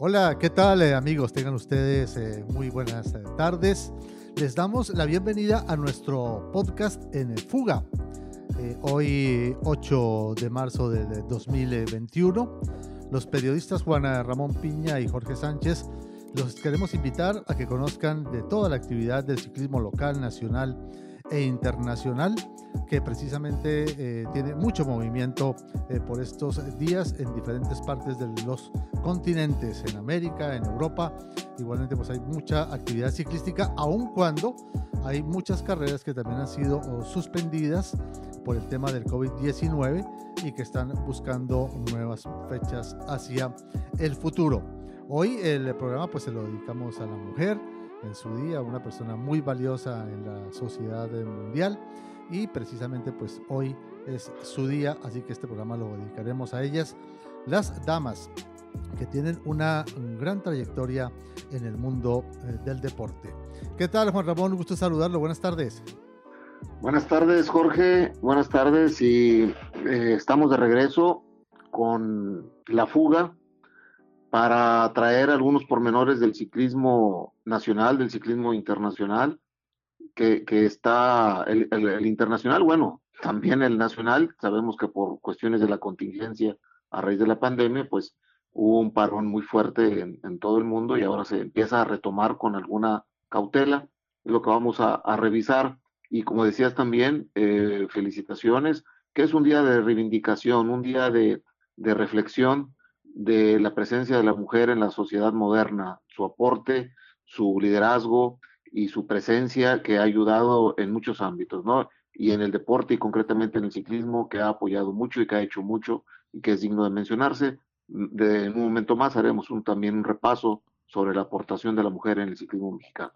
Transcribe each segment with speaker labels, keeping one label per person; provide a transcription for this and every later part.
Speaker 1: Hola, ¿qué tal eh, amigos? Tengan ustedes eh, muy buenas eh, tardes. Les damos la bienvenida a nuestro podcast en Fuga. hoy 8 de marzo de 2021. Los periodistas Juan Ramón Piña y Jorge Sánchez los queremos invitar a que conozcan de toda la actividad del ciclismo local, nacional e internacional que precisamente tiene mucho movimiento por estos días en diferentes partes de los continentes, en América, en Europa. Igualmente pues hay mucha actividad ciclística, aun cuando hay muchas carreras que también han sido oh, suspendidas por el tema del COVID-19 y que están buscando nuevas fechas hacia el futuro. Hoy el programa pues se lo dedicamos a la mujer en su día, una persona muy valiosa en la sociedad mundial y precisamente pues hoy es su día, así que este programa lo dedicaremos a ellas, las damas que tienen una gran trayectoria en el mundo eh, del deporte. ¿Qué tal Juan Ramón? Un gusto saludarlo, buenas tardes.
Speaker 2: Buenas tardes Jorge, buenas tardes y eh, estamos de regreso con la fuga para traer algunos pormenores del ciclismo nacional, del ciclismo internacional que, está el, internacional, bueno, también el nacional, sabemos que por cuestiones de la contingencia a raíz de la pandemia, pues hubo un parón muy fuerte en, todo el mundo y ahora se empieza a retomar con alguna cautela, es lo que vamos a, revisar. Y como decías también, eh, felicitaciones, que es un día de reivindicación, un día de, de reflexión de la presencia de la mujer en la sociedad moderna, su aporte, su liderazgo, y su presencia que ha ayudado en muchos ámbitos, ¿no? Y en el deporte y concretamente en el ciclismo, que ha apoyado mucho y que ha hecho mucho y que es digno de mencionarse. De, en un momento más haremos un, también un repaso sobre la aportación de la mujer en el ciclismo mexicano.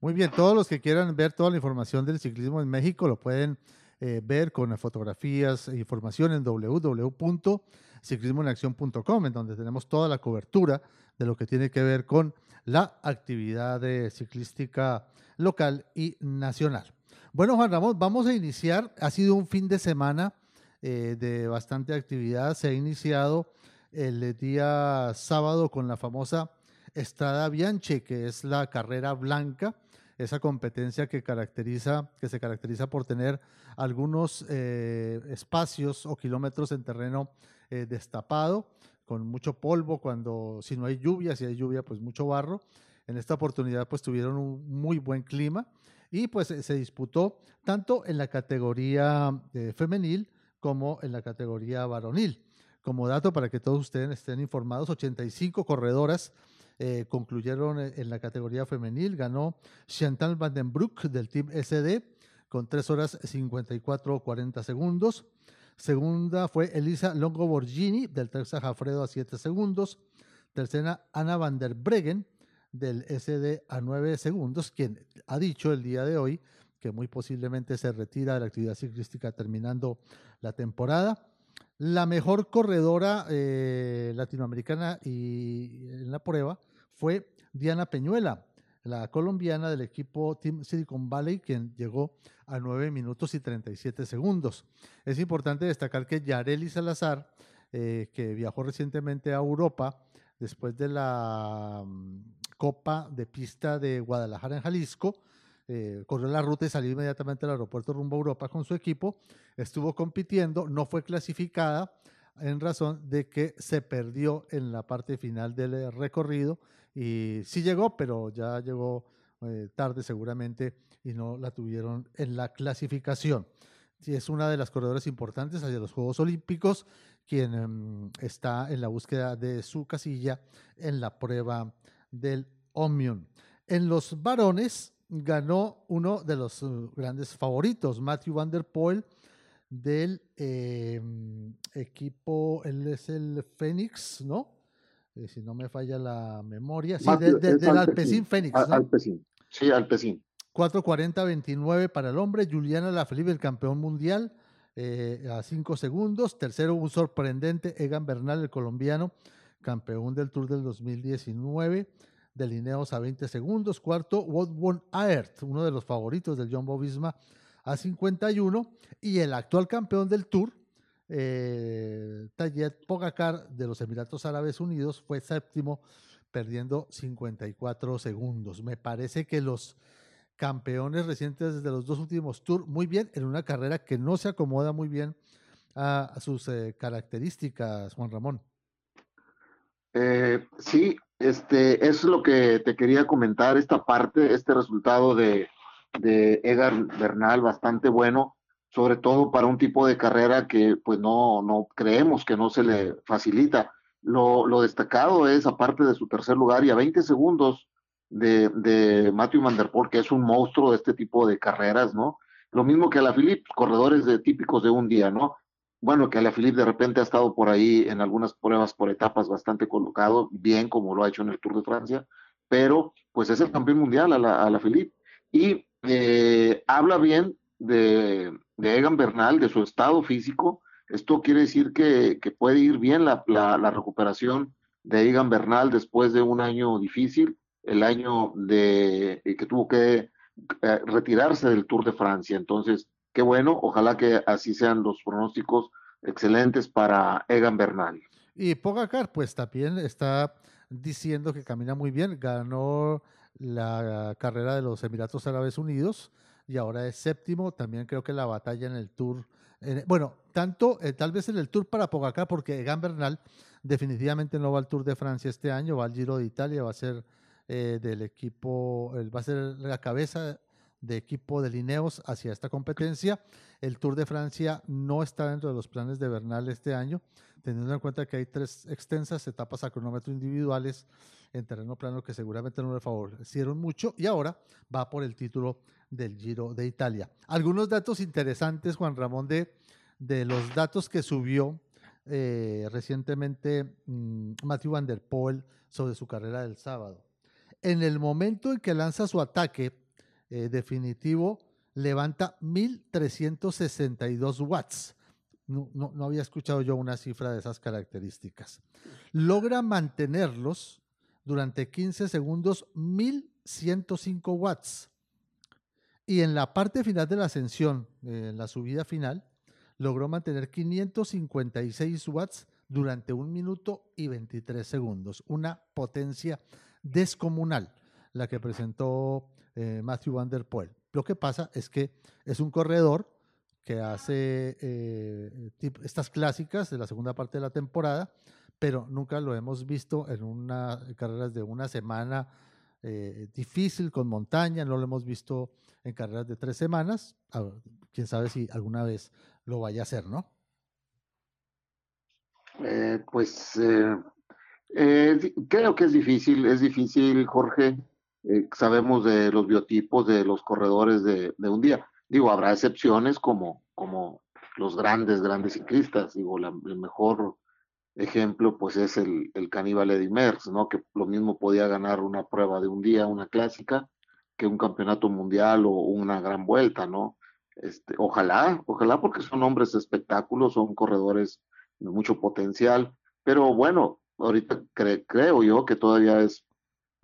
Speaker 1: Muy bien, todos los que quieran ver toda la información del ciclismo en México lo pueden eh, ver con fotografías e información en www.ciclismoenacción.com, en donde tenemos toda la cobertura de lo que tiene que ver con la actividad ciclística local y nacional. Bueno, Juan Ramón, vamos a iniciar. Ha sido un fin de semana eh, de bastante actividad. Se ha iniciado el día sábado con la famosa Estrada Bianche, que es la carrera blanca, esa competencia que, caracteriza, que se caracteriza por tener algunos eh, espacios o kilómetros en terreno eh, destapado con mucho polvo, cuando si no hay lluvia, si hay lluvia, pues mucho barro. En esta oportunidad pues tuvieron un muy buen clima y pues se disputó tanto en la categoría eh, femenil como en la categoría varonil. Como dato para que todos ustedes estén informados, 85 corredoras eh, concluyeron en la categoría femenil. Ganó Chantal Vandenbroek del Team SD con 3 horas 54 40 segundos. Segunda fue Elisa Longo Borgini del Texas Jafredo a 7 segundos. Tercera, Ana van der Breggen del SD a 9 segundos, quien ha dicho el día de hoy que muy posiblemente se retira de la actividad ciclística terminando la temporada. La mejor corredora eh, latinoamericana y en la prueba fue Diana Peñuela, la colombiana del equipo Team Silicon Valley, quien llegó a 9 minutos y 37 segundos. Es importante destacar que Yareli Salazar, eh, que viajó recientemente a Europa después de la mm, Copa de Pista de Guadalajara en Jalisco, eh, corrió la ruta y salió inmediatamente al aeropuerto rumbo a Europa con su equipo, estuvo compitiendo, no fue clasificada en razón de que se perdió en la parte final del recorrido y sí llegó, pero ya llegó eh, tarde seguramente y no la tuvieron en la clasificación. Sí, es una de las corredoras importantes hacia los Juegos Olímpicos, quien em, está en la búsqueda de su casilla en la prueba del Omnium. En los varones ganó uno de los uh, grandes favoritos, Matthew Van Der Poel, del em, equipo, él es el Fénix, ¿no? Eh, si no me falla la memoria, sí, del Alpecin Fénix. ¿no?
Speaker 2: Alpecin, sí, Alpecin.
Speaker 1: 4.40-29 para el hombre, Juliana Lafilippe, el campeón mundial, eh, a 5 segundos. Tercero, un sorprendente, Egan Bernal, el colombiano, campeón del Tour del 2019, de Lineos a 20 segundos. Cuarto, Wout von Aert, uno de los favoritos del John Visma, a 51. Y el actual campeón del Tour, eh, Tayet Pogacar de los Emiratos Árabes Unidos fue séptimo perdiendo 54 segundos. Me parece que los campeones recientes de los dos últimos tours, muy bien, en una carrera que no se acomoda muy bien a, sus eh, características, Juan Ramón.
Speaker 2: Eh, sí, este, es lo que te quería comentar, esta parte, este resultado de, de Egan Bernal bastante bueno, sobre todo para un tipo de carrera que pues no, no creemos que no se le facilita. Lo, lo destacado es, aparte de su tercer lugar y a 20 segundos de, de Matthew Van que es un monstruo de este tipo de carreras, ¿no? Lo mismo que a la Philippe, corredores típicos de un día, ¿no? Bueno, que a la Philippe de repente ha estado por ahí en algunas pruebas por etapas bastante colocado, bien como lo ha hecho en el Tour de Francia, pero pues es el campeón mundial a la, a la Philippe. Y eh, habla bien de, de, Egan Bernal, de su estado físico. Esto quiere decir que, puede ir bien la, recuperación de Egan Bernal después de un año difícil, el año de que tuvo que eh, retirarse del Tour de Francia. Entonces, qué bueno, ojalá que así sean los pronósticos excelentes para Egan Bernal.
Speaker 1: Y Pogacar, pues también está diciendo que camina muy bien, ganó la carrera de los Emiratos Árabes Unidos y ahora es séptimo. También creo que la batalla en el Tour, bueno, tanto eh, tal vez en el Tour para Pogacar, porque Egan Bernal definitivamente no va al Tour de Francia este año, va al Giro de Italia, va a ser eh, del equipo, va a ser la cabeza de equipo de Lineos hacia esta competencia. El Tour de Francia no está dentro de los planes de Bernal este año, teniendo en cuenta que hay tres extensas etapas a cronómetro individuales en terreno plano que seguramente no le favorecieron mucho y ahora va por el título del Giro de Italia. Algunos datos interesantes, Juan Ramón, de, de los datos que subió eh, recientemente mmm, Matthew Van Der Poel sobre su carrera del sábado. En el momento en que lanza su ataque eh, definitivo, levanta 1362 watts. No, no, había escuchado yo una cifra de esas características. Logra mantenerlos durante 15 segundos 1105 watts. Y en la parte final de la ascensión, eh, en la subida final, logró mantener 556 watts durante un minuto y 23 segundos. Una potencia descomunal la que presentó eh, Matthew Van Der Poel. Lo que pasa es que es un corredor que hace eh, estas clásicas de la segunda parte de la temporada, pero nunca lo hemos visto en una carreras de una semana eh, difícil con montaña, no lo hemos visto en carreras de tres semanas. Quién sabe si alguna vez lo vaya a hacer, ¿no?
Speaker 2: Pues creo que es difícil, es difícil, Jorge. Sabemos de los biotipos de los corredores de, un día. Digo, habrá excepciones como, como los grandes, grandes ciclistas. Digo, el mejor ejemplo, pues es el, el caníbal Eddie Merckx, ¿no? Que lo mismo podía ganar una prueba de un día, una clásica, que un campeonato mundial o una gran vuelta, ¿no? Este, ojalá, ojalá porque son hombres espectáculos, son corredores de mucho potencial, pero bueno, ahorita cre creo yo que todavía es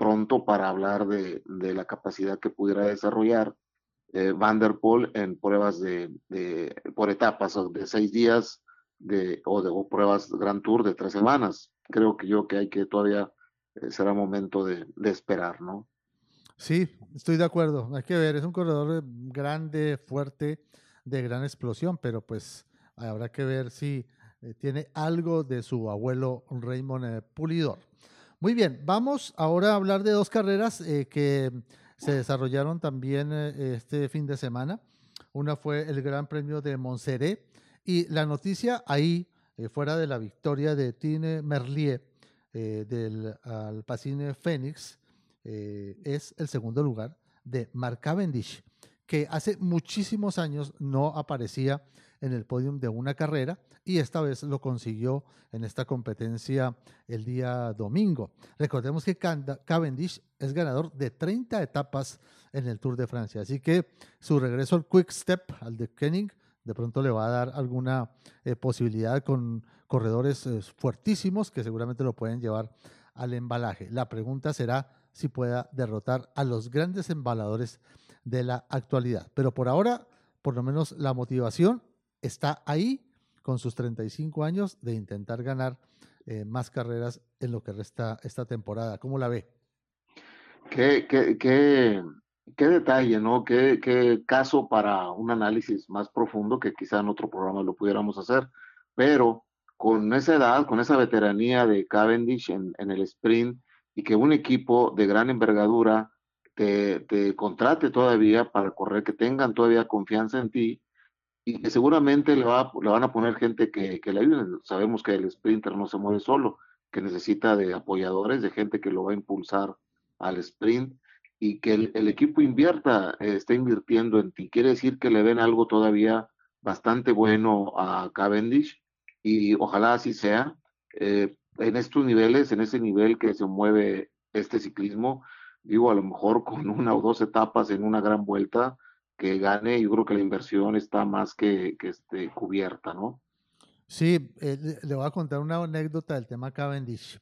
Speaker 2: pronto para hablar de, de la capacidad que pudiera desarrollar eh, Van der Poel en pruebas de, de, por etapas de seis días de, o de pruebas Grand Tour de tres semanas. Creo que yo que hay que todavía eh, será momento de, esperar, ¿no?
Speaker 1: Sí, estoy de acuerdo. Hay que ver, es un corredor grande, fuerte, de gran explosión, pero pues habrá que ver si eh, tiene algo de su abuelo Raymond eh, Pulidor. Muy bien, vamos ahora a hablar de dos carreras eh, que se desarrollaron también eh, este fin de semana. Una fue el Gran Premio de Montserrat, y la noticia ahí, eh, fuera de la victoria de Tine Merlier del Alpacine eh, es el segundo lugar de Mark Cavendish, que hace muchísimos años no aparecía en el podium de una carrera y esta vez lo consiguió en esta competencia el día domingo. Recordemos que Cavendish es ganador de 30 etapas en el Tour de Francia, así que su regreso al Quick Step, al de Kenning, de pronto le va a dar alguna eh, posibilidad con corredores eh, fuertísimos que seguramente lo pueden llevar al embalaje. La pregunta será si pueda derrotar a los grandes embaladores de la actualidad. Pero por ahora, por lo menos la motivación está ahí con sus 35 años de intentar ganar eh, más carreras en lo que resta esta temporada. ¿Cómo la ve?
Speaker 2: Qué, qué, qué, qué detalle, ¿no? Qué, qué caso para un análisis más profundo que quizá en otro programa lo pudiéramos hacer, pero con esa edad, con esa veteranía de Cavendish en, el sprint y que un equipo de gran envergadura te, contrate todavía para correr, que tengan todavía confianza en ti y que seguramente le, va, le van a poner gente que, que le ayude. Sabemos que el sprinter no se mueve solo, que necesita de apoyadores, de gente que lo va a impulsar al sprint y que el, el equipo invierta, eh, esté invirtiendo en ti. Quiere decir que le ven algo todavía bastante bueno a Cavendish y ojalá así sea. Eh, en estos niveles, en ese nivel que se mueve este ciclismo, digo, a lo mejor con una o dos etapas en una gran vuelta que gane, yo creo que la inversión está más que, que este, cubierta, ¿no?
Speaker 1: Sí, eh, le voy a contar una anécdota del tema Cavendish.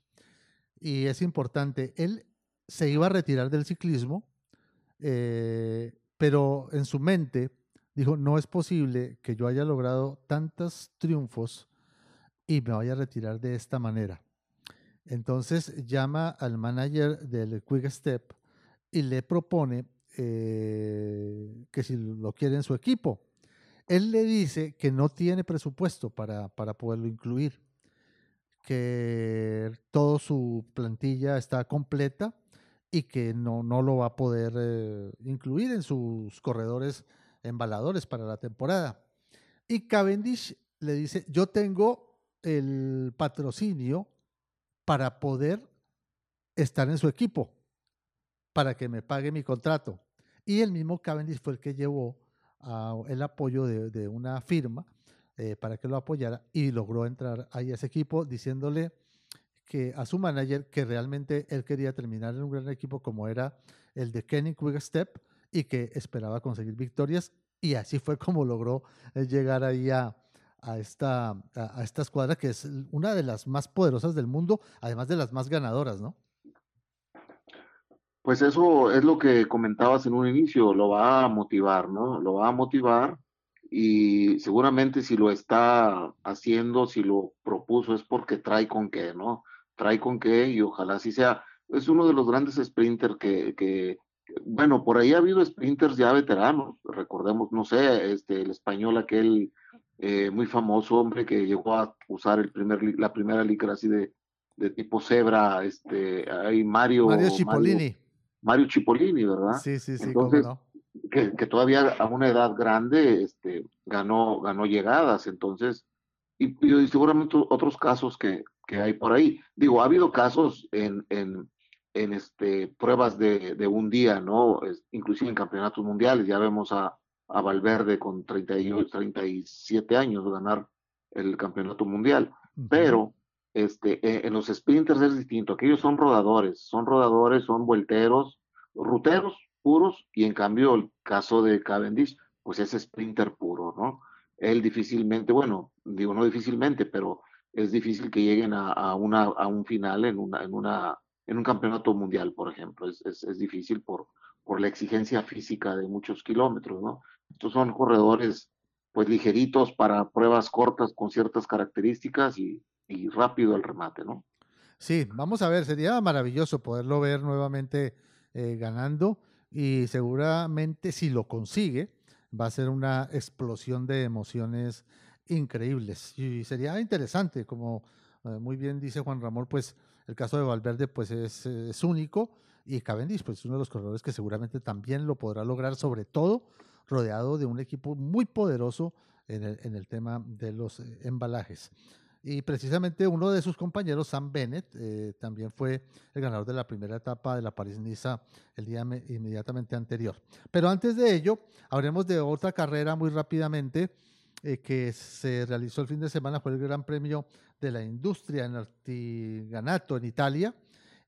Speaker 1: Y es importante, él se iba a retirar del ciclismo, eh, pero en su mente dijo, no es posible que yo haya logrado tantos triunfos y me vaya a retirar de esta manera. Entonces llama al manager del Quick Step y le propone eh, que si lo quiere en su equipo. Él le dice que no tiene presupuesto para, para poderlo incluir, que toda su plantilla está completa y que no, no lo va a poder eh, incluir en sus corredores embaladores para la temporada. Y Cavendish le dice, yo tengo el patrocinio para poder estar en su equipo, para que me pague mi contrato. Y el mismo Cavendish fue el que llevó uh, el apoyo de, una firma eh, para que lo apoyara y logró entrar ahí a ese equipo diciéndole que a su manager que realmente él quería terminar en un gran equipo como era el de Kenny Quick Step y que esperaba conseguir victorias y así fue como logró eh, llegar ahí a, esta, a esta escuadra que es una de las más poderosas del mundo, además de las más ganadoras, ¿no?
Speaker 2: Pues eso es lo que comentabas en un inicio, lo va a motivar, ¿no? Lo va a motivar y seguramente si lo está haciendo, si lo propuso es porque trae con qué, ¿no? Trae con qué y ojalá así sea. Es uno de los grandes sprinters que, que bueno, por ahí ha habido sprinters ya veteranos, recordemos, no sé, este, el español aquel eh, muy famoso, hombre, que llegó a usar el primer, la primera licra así de, de tipo cebra, este, ahí Mario.
Speaker 1: Mario Cipollini.
Speaker 2: Mario, Mario Cipollini, ¿verdad?
Speaker 1: Sí, sí, sí,
Speaker 2: Entonces,
Speaker 1: cómo no.
Speaker 2: que, que, todavía a una edad grande este, ganó, ganó llegadas, entonces, y, y, seguramente otros casos que, que hay por ahí. Digo, ha habido casos en, en, en este, pruebas de, de un día, ¿no? Es, inclusive en campeonatos mundiales, ya vemos a, a Valverde con 38, 37 años ganar el campeonato mundial, pero este, eh, en los sprinters es distinto, aquellos son rodadores, son rodadores, son vuelteros, ruteros puros, y en cambio el caso de Cavendish, pues es sprinter puro, ¿no? Él difícilmente, bueno, digo no difícilmente, pero es difícil que lleguen a, una, a un final en, una, en, una, en un campeonato mundial, por ejemplo, es, es, es difícil por, por la exigencia física de muchos kilómetros, ¿no? Estos son corredores pues ligeritos para pruebas cortas con ciertas características y, y rápido el remate, ¿no?
Speaker 1: Sí, vamos a ver, sería maravilloso poderlo ver nuevamente eh, ganando y seguramente si lo consigue va a ser una explosión de emociones increíbles y sería interesante, como eh, muy bien dice Juan Ramón, pues el caso de Valverde pues es, es único y Cavendish pues es uno de los corredores que seguramente también lo podrá lograr, sobre todo rodeado de un equipo muy poderoso en el, en el tema de los eh, embalajes. Y precisamente uno de sus compañeros, Sam Bennett, eh, también fue el ganador de la primera etapa de la París-Niza el día inmediatamente anterior. Pero antes de ello, hablemos de otra carrera muy rápidamente eh, que se realizó el fin de semana, fue el Gran Premio de la Industria en Artiganato en Italia,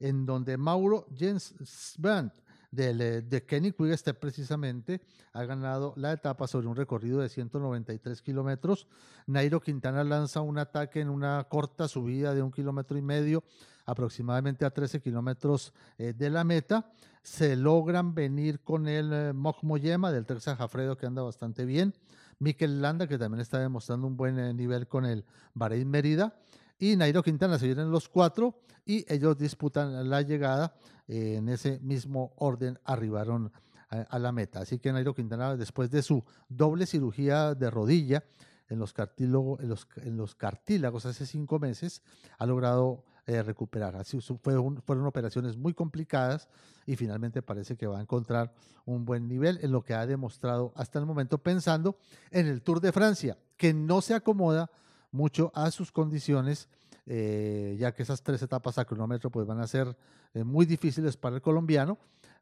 Speaker 1: en donde Mauro Jens Brandt del, de Kenny Quick Step precisamente ha ganado la etapa sobre un recorrido de 193 kilómetros. Nairo Quintana lanza un ataque en una corta subida de un kilómetro y medio, aproximadamente a 13 kilómetros eh, de la meta. Se logran venir con el eh, Moyema del Terza Jafredo, que anda bastante bien. Mikel Landa, que también está demostrando un buen eh, nivel con el Bahrein Mérida. Y Nairo Quintana se vienen los cuatro y ellos disputan la llegada. en ese mismo orden arribaron a, la meta. Así que Nairo Quintana, después de su doble cirugía de rodilla en los, cartílagos hace cinco meses, ha logrado eh, recuperar. Fueron operaciones muy complicadas y finalmente parece que va a encontrar un buen nivel en lo que ha demostrado hasta el momento, pensando en el Tour de Francia, que no se acomoda mucho a sus condiciones, eh, ya que esas tres etapas a cronómetro pues, van a ser eh, muy difíciles para el colombiano,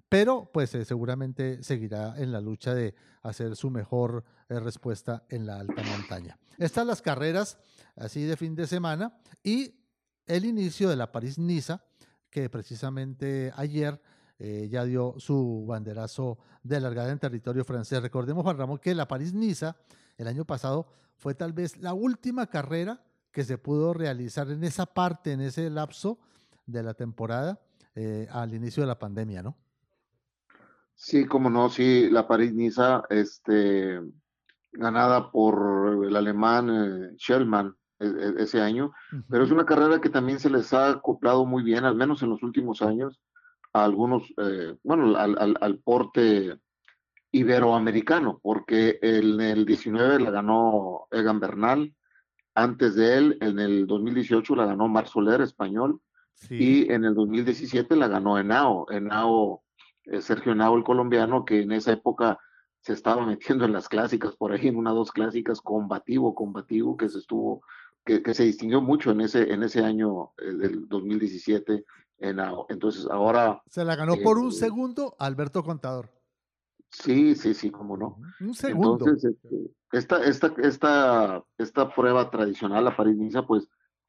Speaker 1: pero pues seguramente seguirá en la lucha de hacer su mejor respuesta en la alta montaña. Estas las carreras así de fin de semana y el inicio de la París-Niza, que precisamente ayer eh, ya dio su banderazo de largada en territorio francés. Recordemos, Juan Ramón, que la París-Niza el año pasado fue tal vez la última carrera que se pudo realizar en esa parte, en ese lapso de la temporada eh, al inicio de la pandemia, ¿no?
Speaker 2: Sí, como no, sí, la París-Niza, este, ganada por el alemán eh, Schellmann, e, e, ese año, pero es una carrera que también se les ha acoplado muy bien, al menos en los últimos años, a algunos, eh, bueno, al, porte iberoamericano, porque en el 19 la ganó Egan Bernal, antes de él, en el 2018 la ganó Mar Soler, español, y en el 2017 la ganó Enao, Enao, eh, Sergio Enao, el colombiano, que en esa época se estaba metiendo en las clásicas, por ahí en una dos clásicas, combativo, combativo, que se estuvo que, se distinguió mucho en ese, en ese año eh, del 2017. En, entonces ahora...
Speaker 1: Se la ganó por un eh, segundo Alberto Contador.
Speaker 2: Sí, sí, sí, cómo no.
Speaker 1: Un segundo. Entonces,
Speaker 2: este, esta, esta, esta, esta prueba tradicional, la París-Niza, pues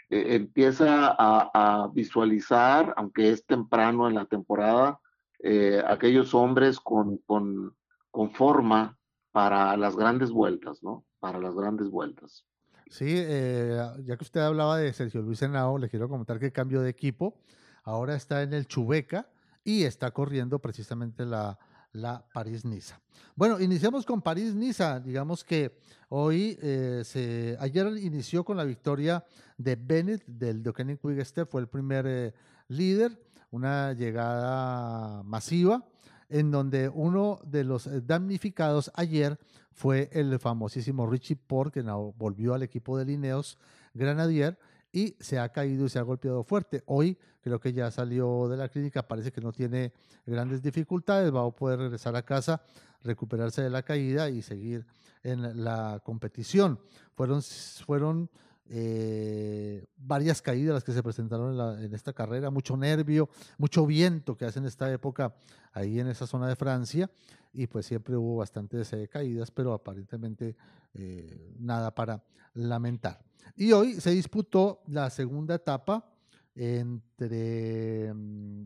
Speaker 2: e, empieza a, visualizar, aunque es temprano en la temporada, eh, aquellos hombres con, con, con forma para las grandes vueltas, ¿no? Para las grandes vueltas.
Speaker 1: Sí, eh, ya que usted hablaba de Sergio Luis Henao, le quiero comentar que cambio de equipo. Ahora está en el Chubeca y está corriendo precisamente la, la París-Niza. Bueno, iniciamos con París-Niza. Digamos que hoy, eh, se, ayer inició con la victoria de Bennett del Deceuninck Quick Step, fue el primer eh, líder, una llegada masiva en donde uno de los damnificados ayer fue el famosísimo Richie Port, que volvió al equipo de Lineos Granadier y se ha caído y se ha golpeado fuerte. Hoy creo que ya salió de la clínica, parece que no tiene grandes dificultades, va a poder regresar a casa, recuperarse de la caída y seguir en la competición. Fueron, fueron eh, varias caídas las que se presentaron en, esta carrera, mucho nervio, mucho viento que hace en esta época ahí en esa zona de Francia y pues siempre hubo bastantes eh, caídas, pero aparentemente eh, nada para lamentar. Y hoy se disputó la segunda etapa entre mm,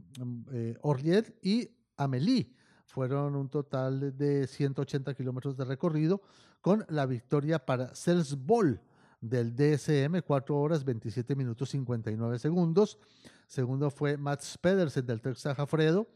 Speaker 1: Orliet y Amélie. Fueron un total de 180 kilómetros de recorrido con la victoria para Ball del DSM, 4 horas 27 minutos 59 segundos. Segundo fue Mats Pedersen del Texas Jafredo.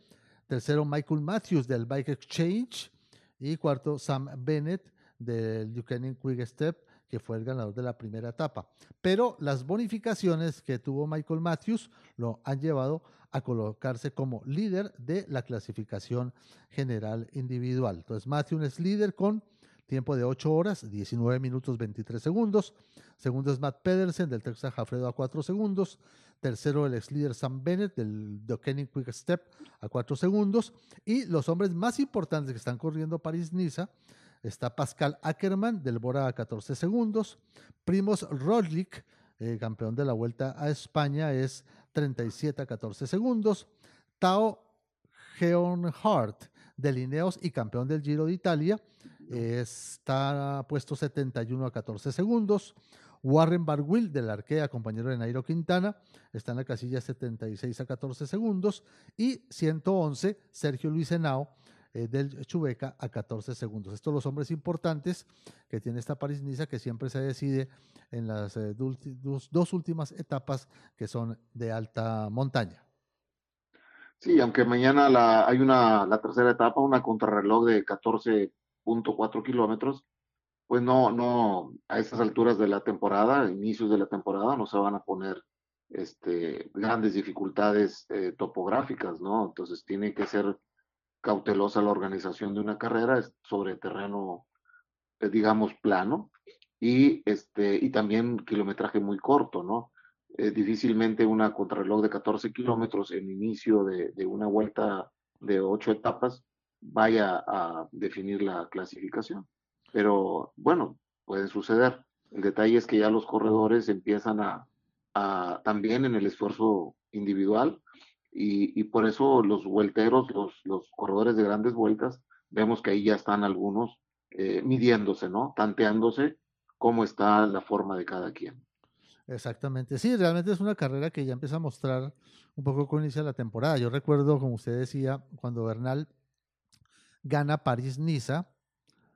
Speaker 1: Tercero, Michael Matthews del Bike Exchange. Y cuarto, Sam Bennett del Buchanan Quick Step, que fue el ganador de la primera etapa. Pero las bonificaciones que tuvo Michael Matthews lo han llevado a colocarse como líder de la clasificación general individual. Entonces, Matthews es líder con tiempo de 8 horas, 19 minutos 23 segundos. Segundo es Matt Pedersen del Texas Jafredo a 4 segundos. Tercero el ex líder Sam Bennett del Kenny Quick Step a 4 segundos. Y los hombres más importantes que están corriendo París-Niza está Pascal Ackermann del Bora a 14 segundos. Primos Roglic, eh, campeón de la Vuelta a España, es 37 a 14 segundos. Tao Geonhardt de Lineos y campeón del Giro de Italia está puesto 71 a 14 segundos. Warren Barwill del Arkea, compañero de Nairo Quintana, está en la casilla 76 a 14 segundos. Y 111, Sergio Luis Henao eh, del Chubeca a 14 segundos. Estos son los hombres importantes que tiene esta París-Niza que siempre se decide en las eh, dos, últimas etapas que son de alta montaña.
Speaker 2: Sí, aunque mañana hay una, la tercera etapa, una contrarreloj de 14 cuatro kilómetros, pues no, no, a estas alturas de la temporada, inicios de la temporada, no se van a poner este, grandes dificultades eh, topográficas, ¿no? Entonces tiene que ser cautelosa la organización de una carrera sobre terreno, eh, digamos, plano y, este, y también kilometraje muy corto, ¿no? Eh, difícilmente una contrarreloj de 14 kilómetros en inicio de, una vuelta de ocho etapas vaya a definir la clasificación. Pero bueno, puede suceder. El detalle es que ya los corredores empiezan a también en el esfuerzo individual y, por eso los vuelteros, los, corredores de grandes vueltas, vemos que ahí ya están algunos eh, midiéndose, ¿no? Tanteándose cómo está la forma de cada quien.
Speaker 1: Exactamente, sí, realmente es una carrera que ya empieza a mostrar un poco con inicia la temporada. Yo recuerdo, como usted decía, cuando Bernal gana París-Niza,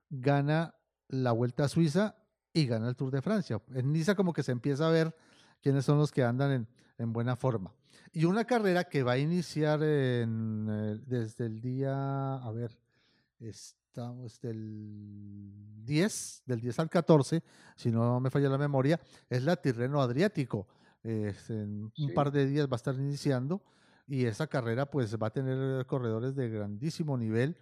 Speaker 1: gana la Vuelta a Suiza y gana el Tour de Francia. En Niza como que se empieza a ver quiénes son los que andan en buena forma. Y una carrera que va a iniciar en, eh, desde el día, a ver, es, estamos del 10, del 10 al 14, si no me falla la memoria, es la Tirreno Adriático. En un par de días va a estar iniciando y esa carrera pues va a tener corredores de grandísimo nivel.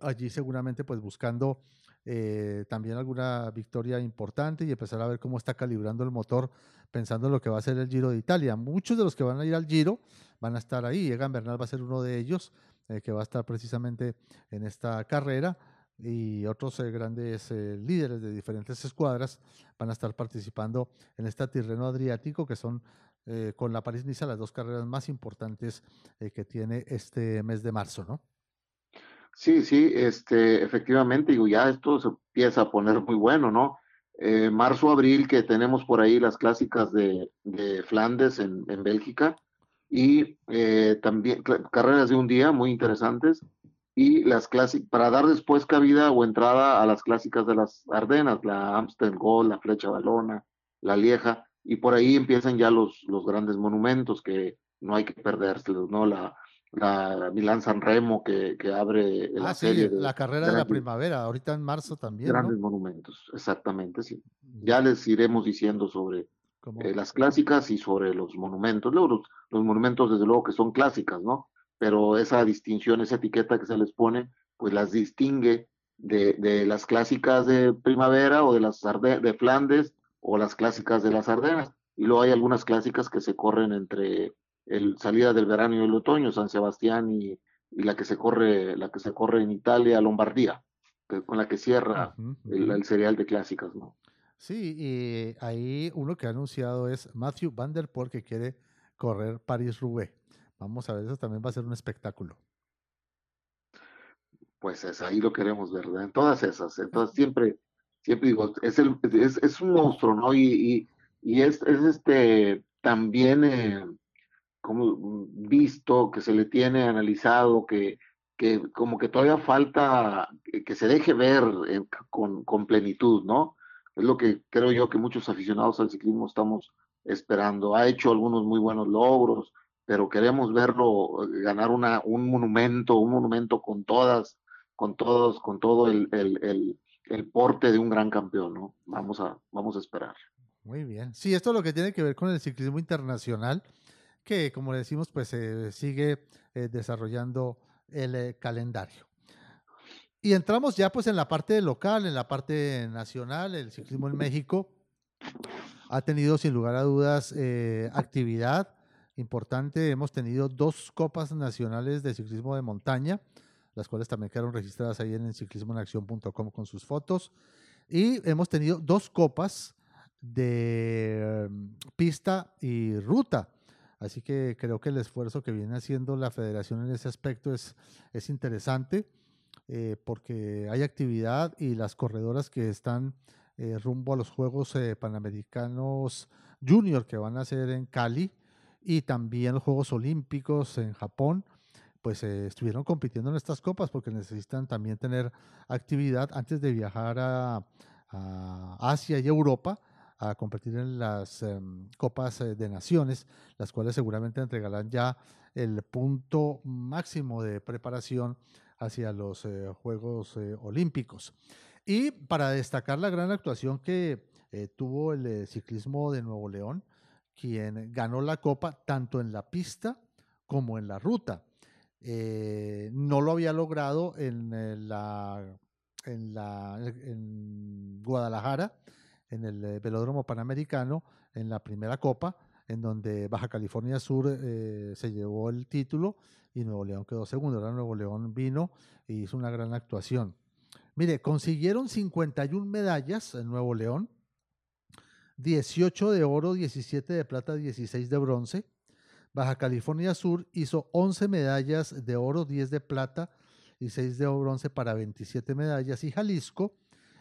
Speaker 1: Allí seguramente pues buscando eh, también alguna victoria importante y empezar a ver cómo está calibrando el motor pensando en lo que va a ser el Giro de Italia. Muchos de los que van a ir al Giro van a estar ahí. Egan Bernal va a ser uno de ellos. Eh, que va a estar precisamente en esta carrera y otros eh, grandes eh, líderes de diferentes escuadras van a estar participando en este Tirreno Adriático, que son con la París-Niza las dos carreras más importantes que tiene este mes de marzo, ¿no?
Speaker 2: Sí, sí, este, efectivamente, digo, ya esto se empieza a poner muy bueno, ¿no? marzo, abril, que tenemos por ahí las clásicas de, de Flandes en, en Bélgica, y eh, también carreras de un día muy interesantes y las clásicas para dar después cabida o entrada a las clásicas de las Ardenas, la Amstel Gold, la Flecha Balona, la Lieja y por ahí empiezan ya los, los grandes monumentos que no hay que perdérselos, ¿no? La, la Milán San Remo que, que abre
Speaker 1: la ah, serie la carrera de la primavera, ahorita en marzo también.
Speaker 2: Grandes monumentos, exactamente, sí. Ya les iremos diciendo sobre eh, las clásicas y sobre los monumentos. Luego, los, los, monumentos, desde luego, que son clásicas, ¿no? Pero esa distinción, esa etiqueta que se les pone, pues las distingue de, de las clásicas de primavera o de las de Flandes o las clásicas de las Ardenas. Y luego hay algunas clásicas que se corren entre el salida del verano y el otoño, San Sebastián y, y la que se corre, la que se corre en Italia, Lombardía, que, con la que cierra el, el serial de clásicas, ¿no?
Speaker 1: Sí, y ahí uno que ha anunciado es Matthew Van Der Poel que quiere correr París-Roubaix. Vamos a ver, eso también va a ser un espectáculo.
Speaker 2: Pues es, ahí lo queremos ver, ¿verdad? En todas esas. Entonces siempre, siempre digo, es, el, es, es un monstruo, ¿no? Y, y, y es, es, este también eh, como visto, que se le tiene analizado, que, que como que todavía falta que, se deje ver con, con plenitud, ¿no? Es lo que creo yo que muchos aficionados al ciclismo estamos esperando. Ha hecho algunos muy buenos logros, pero queremos verlo eh, ganar una, un monumento, un monumento con todas, con todos, con todo el, el, el, el porte de un gran campeón, ¿no? Vamos a, vamos a esperar.
Speaker 1: Muy bien. Sí, esto es lo que tiene que ver con el ciclismo internacional, que como le decimos, pues se sigue eh, desarrollando el eh, calendario. Y entramos ya pues en la parte local, en la parte nacional, el ciclismo en México ha tenido sin lugar a dudas eh, actividad importante. Hemos tenido dos copas nacionales de ciclismo de montaña, las cuales también quedaron registradas ahí en ciclismoenacción.com con sus fotos. Y hemos tenido dos copas de mm, pista y ruta. Así que creo que el esfuerzo que viene haciendo la federación en ese aspecto es, es interesante. Eh, porque hay actividad y las corredoras que están eh, rumbo a los Juegos eh, Panamericanos Junior que van a ser en Cali y también los Juegos Olímpicos en Japón, pues estuvieron compitiendo en estas copas porque necesitan también tener actividad antes de viajar a, a Asia y Europa a competir en las em, copas de naciones, las cuales seguramente entregarán ya el punto máximo de preparación hacia los eh, Juegos eh, Olímpicos. Y para destacar la gran actuación que eh, tuvo el eh, ciclismo de Nuevo León, quien ganó la copa tanto en la pista como en la ruta. Eh, no lo había logrado en la, en, la, en Guadalajara, en el velódromo panamericano, en la primera copa, en donde Baja California Sur se llevó el título y Nuevo León quedó segundo. Ahora Nuevo León vino y hizo una gran actuación. Mire, consiguieron 51 medallas en Nuevo León, 18 de oro, 17 de plata, 16 de bronce. Baja California Sur hizo 11 medallas de oro, 10 de plata y 6 de bronce para 27 medallas. Y Jalisco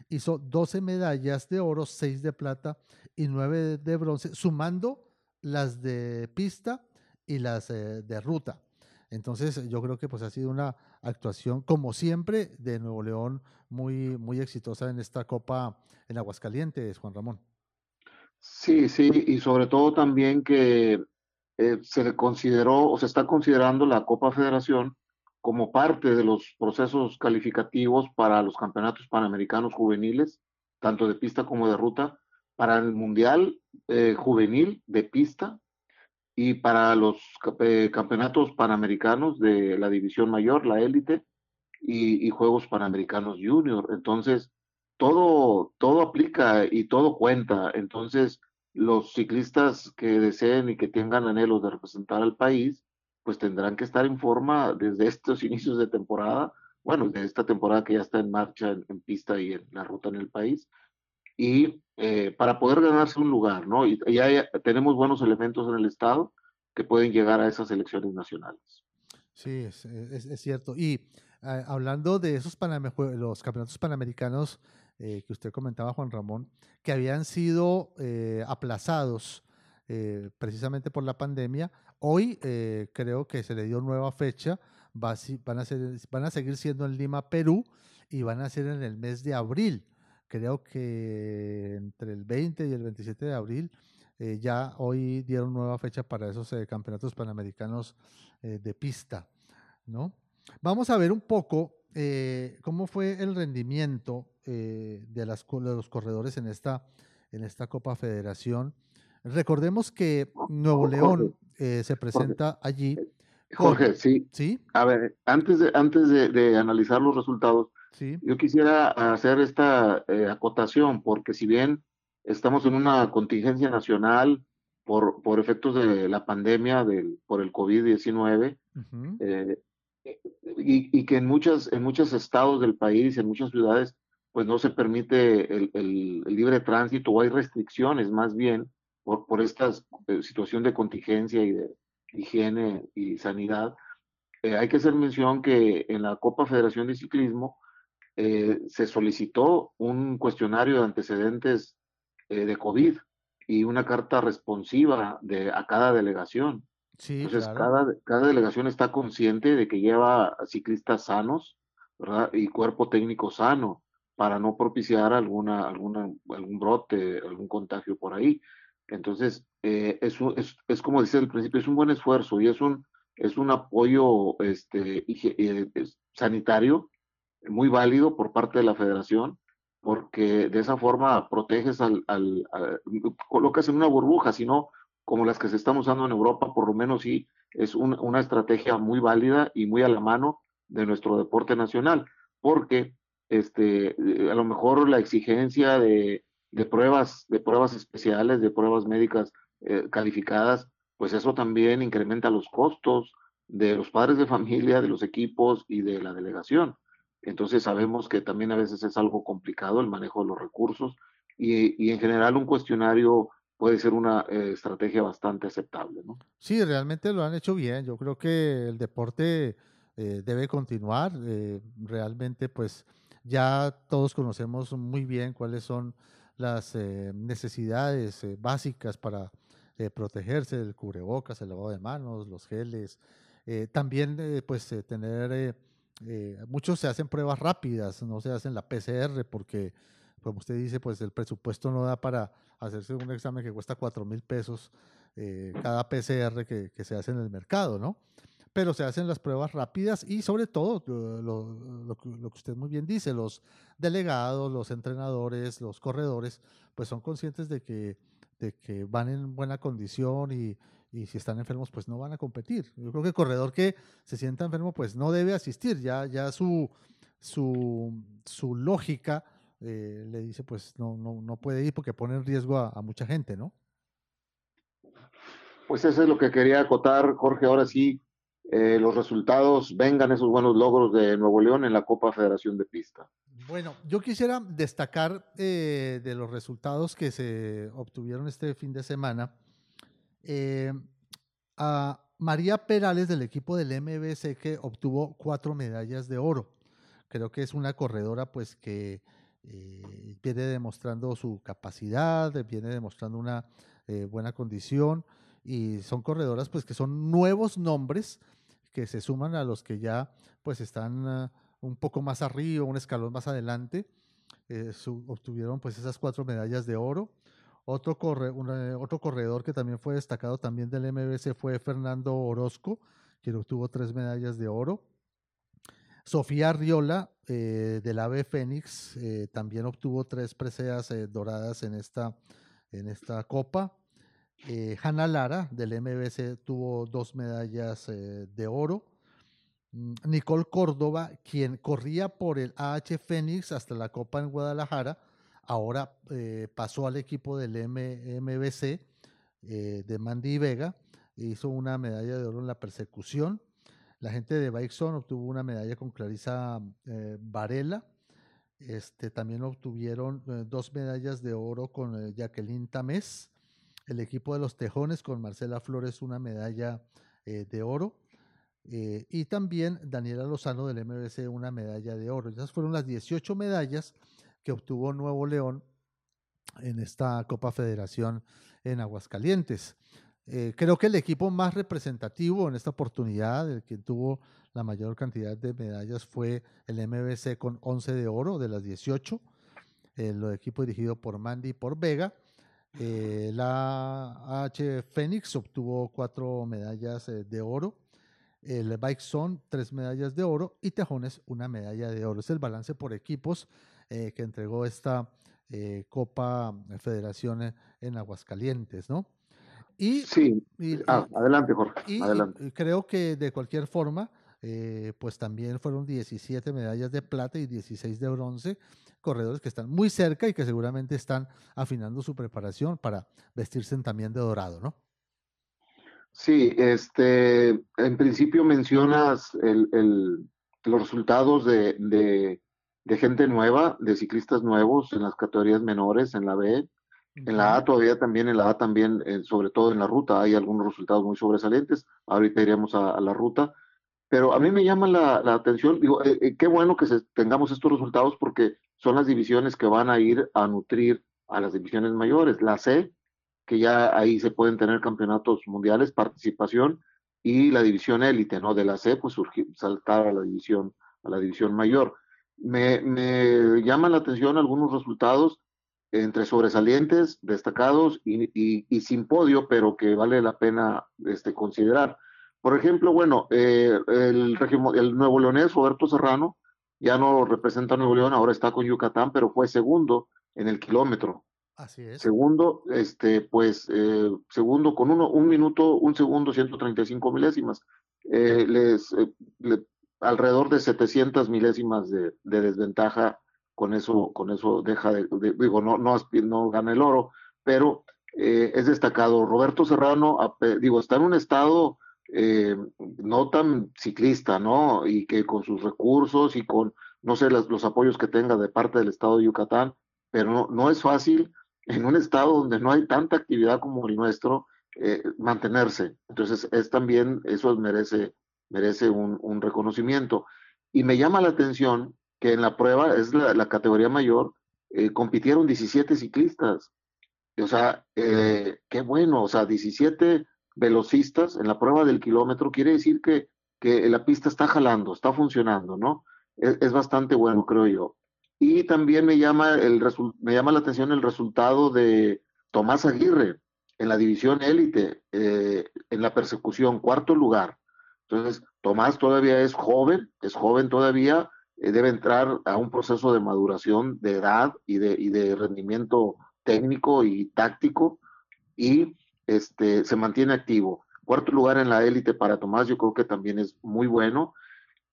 Speaker 1: hizo 12 medallas de oro, 6 de plata y 9 de bronce, sumando las de pista y las eh, de ruta. Entonces yo creo que pues ha sido una actuación, como siempre, de Nuevo León muy, muy exitosa en esta Copa en Aguascalientes, Juan Ramón.
Speaker 2: Sí, sí, y sobre todo también que eh, se le consideró o se está considerando la Copa Federación como parte de los procesos calificativos para los campeonatos panamericanos juveniles, tanto de pista como de ruta, para el Mundial eh, Juvenil de pista y para los eh, campeonatos panamericanos de la división mayor, la élite, y, Juegos Panamericanos Junior. Entonces, todo, todo aplica y todo cuenta. Entonces, los ciclistas que deseen y que tengan anhelos de representar al país, pues tendrán que estar en forma desde estos inicios de temporada, bueno, de esta temporada que ya está en marcha en, pista y en la ruta en el país, y eh, para poder ganarse un lugar, ¿no? Y, ya tenemos buenos elementos en el estado que pueden llegar a esas elecciones nacionales.
Speaker 1: Sí, es, es, cierto. Y ah, hablando de esos los campeonatos panamericanos eh, que usted comentaba, Juan Ramón, que habían sido eh, precisamente por la pandemia, hoy creo que se le dio nueva fecha, van, a ser, van a seguir siendo en Lima, Perú, y van a ser en el mes de abril creo que entre el 20 y el 27 de abril, eh, ya hoy dieron nueva fecha para esos eh, campeonatos panamericanos eh, de pista, ¿no? Vamos a ver un poco cómo fue el rendimiento de, los corredores en esta Copa Federación. Recordemos que Nuevo León se presenta allí.
Speaker 2: Jorge, sí.
Speaker 1: Sí.
Speaker 2: A ver, antes de, antes de analizar los resultados, yo quisiera hacer esta eh, acotación, porque si bien estamos en una contingencia nacional por, por efectos de la pandemia del, por el COVID-19, eh, y, y, que en, muchas, en muchos estados del país, en muchas ciudades, pues no se permite el, el, libre tránsito o hay restricciones más bien por, por esta eh, situación de contingencia y de higiene y sanidad. hay que hacer mención que en la Copa Federación de Ciclismo eh, se solicitó un cuestionario de antecedentes eh, de COVID y una carta responsiva de, a cada delegación.
Speaker 1: Sí,
Speaker 2: Entonces, cada, cada delegación está consciente de que lleva ciclistas sanos ¿verdad? y cuerpo técnico sano para no propiciar alguna, alguna, algún brote, algún contagio por ahí. Entonces, eh, es, es, es, como dice al principio, es un buen esfuerzo y es un, es un apoyo este, eh, sanitario muy válido por parte de la federación, porque de esa forma proteges al, al, colocas en una burbuja, sino como las que se están usando en Europa, por lo menos sí es una estrategia muy válida y muy a la mano de nuestro deporte nacional, porque este, a lo mejor la exigencia de, de pruebas, de pruebas especiales, de pruebas médicas eh, calificadas, pues eso también incrementa los costos de los padres de familia, de los equipos y de la delegación. Entonces sabemos que también a veces es algo complicado el manejo de los recursos y, en general un cuestionario puede ser una eh, estrategia bastante aceptable. ¿no?
Speaker 1: Sí, realmente lo han hecho bien. Yo creo que el deporte eh, debe continuar. Eh, realmente pues ya todos conocemos muy bien cuáles son las necesidades básicas para protegerse del cubrebocas, el lavado de manos, los geles. también pues tener eh, muchos se hacen pruebas rápidas, no se hacen la PCR porque, como usted dice, pues el presupuesto no da para hacerse un examen que cuesta cuatro mil pesos eh, cada PCR que, se hace en el mercado, ¿no? Pero se hacen las pruebas rápidas y sobre todo, lo, que usted muy bien dice, los delegados, los entrenadores, los corredores, pues son conscientes de que, de que van en buena condición y, y si están enfermos, pues no van a competir. Yo creo que el corredor que se sienta enfermo, pues no debe asistir, ya, ya su, su, su lógica eh, le dice, pues no, no, no puede ir porque pone en riesgo a, mucha gente, ¿no?
Speaker 2: Pues eso es lo que quería acotar, Jorge. Ahora sí, eh, los resultados, vengan esos buenos logros de Nuevo León en la Copa Federación de Pista.
Speaker 1: Bueno, yo quisiera destacar eh, de los resultados que se obtuvieron este fin de semana a María Perales del equipo del MBC que obtuvo cuatro medallas de oro. Creo que es una corredora pues que eh, viene demostrando su capacidad, viene demostrando una eh, buena condición y son corredoras pues que son nuevos nombres que se suman a los que ya pues están ah, un poco más arriba, un escalón más adelante. Eh, obtuvieron pues esas cuatro medallas de oro. Otro, corre, otro corredor que también fue destacado también del MBC fue Fernando Orozco, quien obtuvo tres medallas de oro. Sofía Riola, eh, del AVE Fénix, eh, también obtuvo tres preseas eh, doradas en esta, en esta copa. Hanna Lara, del MBC, tuvo dos medallas de oro. Mm, Nicole Córdoba, quien corría por el AH Fénix hasta la Copa en Guadalajara, ahora pasó al equipo del MBC de Mandy Vega, hizo una medalla de oro en la persecución. La gente de Bikeson obtuvo una medalla con Clarisa eh, Varela. Este, también obtuvieron eh, dos medallas de oro con eh, Jacqueline Tamés. El equipo de los Tejones con Marcela Flores una medalla de oro. y también Daniela Lozano del MBC una medalla de oro. Esas fueron las 18 medallas que obtuvo Nuevo León en esta Copa Federación en Aguascalientes. Eh, creo que el equipo más representativo en esta oportunidad, el que tuvo la mayor cantidad de medallas, fue el MBC con 11 de oro de las 18. El equipo dirigido por Mandy y por Vega. Eh, la H Phoenix obtuvo cuatro medallas eh, de oro. El Bike Zone, tres medallas de oro. Y Tejones, una medalla de oro. Es el balance por equipos que entregó esta Copa Federación en Aguascalientes, ¿no?
Speaker 2: Y, sí, ah, adelante, Jorge.
Speaker 1: Y,
Speaker 2: adelante.
Speaker 1: creo que de cualquier forma, eh, pues también fueron 17 medallas de plata y 16 de bronce, corredores que están muy cerca y que seguramente están afinando su preparación para vestirse también de dorado, ¿no?
Speaker 2: Sí, este, en principio mencionas el, el, los resultados de, de, de gente nueva, de ciclistas nuevos en las categorías menores, en la B, en la A todavía también, en la A también, eh, sobre todo en la ruta, hay algunos resultados muy sobresalientes. Ahorita iríamos a, la ruta. Pero a mí me llama la, atención, digo, eh, eh, qué bueno que tengamos estos resultados porque son las divisiones que van a ir a nutrir a las divisiones mayores. La C, que ya ahí se pueden tener campeonatos mundiales, participación, y la división élite, ¿no? De la C, pues surgir, saltar a la división, a la división mayor. Me, me llaman la atención algunos resultados entre sobresalientes, destacados y, sin podio, pero que vale la pena este, considerar. Por ejemplo, bueno, eh, el, el nuevo leonés Roberto Serrano ya no representa a Nuevo León, ahora está con Yucatán, pero fue segundo en el kilómetro.
Speaker 1: Así es.
Speaker 2: Segundo, este, pues, eh, segundo con uno, un minuto, un segundo, 135 milésimas. Eh, les, alrededor de 700 milésimas de, de desventaja con eso, con eso deja de, digo, no, no, no gana el oro, pero eh, es destacado. Roberto Serrano, digo, está en un estado eh, no tan ciclista, ¿no? Y que con sus recursos y con, no sé, los, apoyos que tenga de parte del estado de Yucatán, pero no, es fácil en un estado donde no hay tanta actividad como el nuestro, eh, mantenerse. Entonces, es también, eso merece, merece un, un reconocimiento. Y me llama la atención que en la prueba es la, categoría mayor, eh, compitieron 17 ciclistas. O sea, eh, qué bueno, o sea, 17 velocistas en la prueba del kilómetro, quiere decir que, que la pista está jalando, está funcionando, ¿no? Es, bastante bueno, creo yo. Y también me llama, el me llama la atención el resultado de Tomás Aguirre en la división élite, eh, en la persecución, cuarto lugar. Entonces, Tomás todavía es joven, es joven todavía, eh, debe entrar a un proceso de maduración de edad y de, y de rendimiento técnico y táctico y este, se mantiene activo. Cuarto lugar en la élite para Tomás, yo creo que también es muy bueno.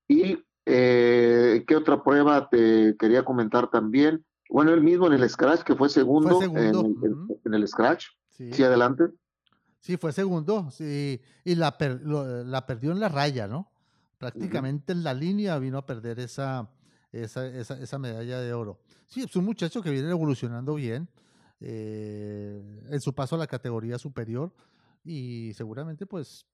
Speaker 2: Y eh, ¿qué otra prueba te quería comentar también? Bueno, él mismo en el Scratch, que fue segundo, En, el Scratch. Sí. adelante.
Speaker 1: Sí, fue segundo, sí, y la, la perdió en la raya, ¿no? Prácticamente en la línea vino a perder esa, esa, esa, medalla de oro. Sí, es un muchacho que viene evolucionando bien eh, en su paso a la categoría superior y seguramente pues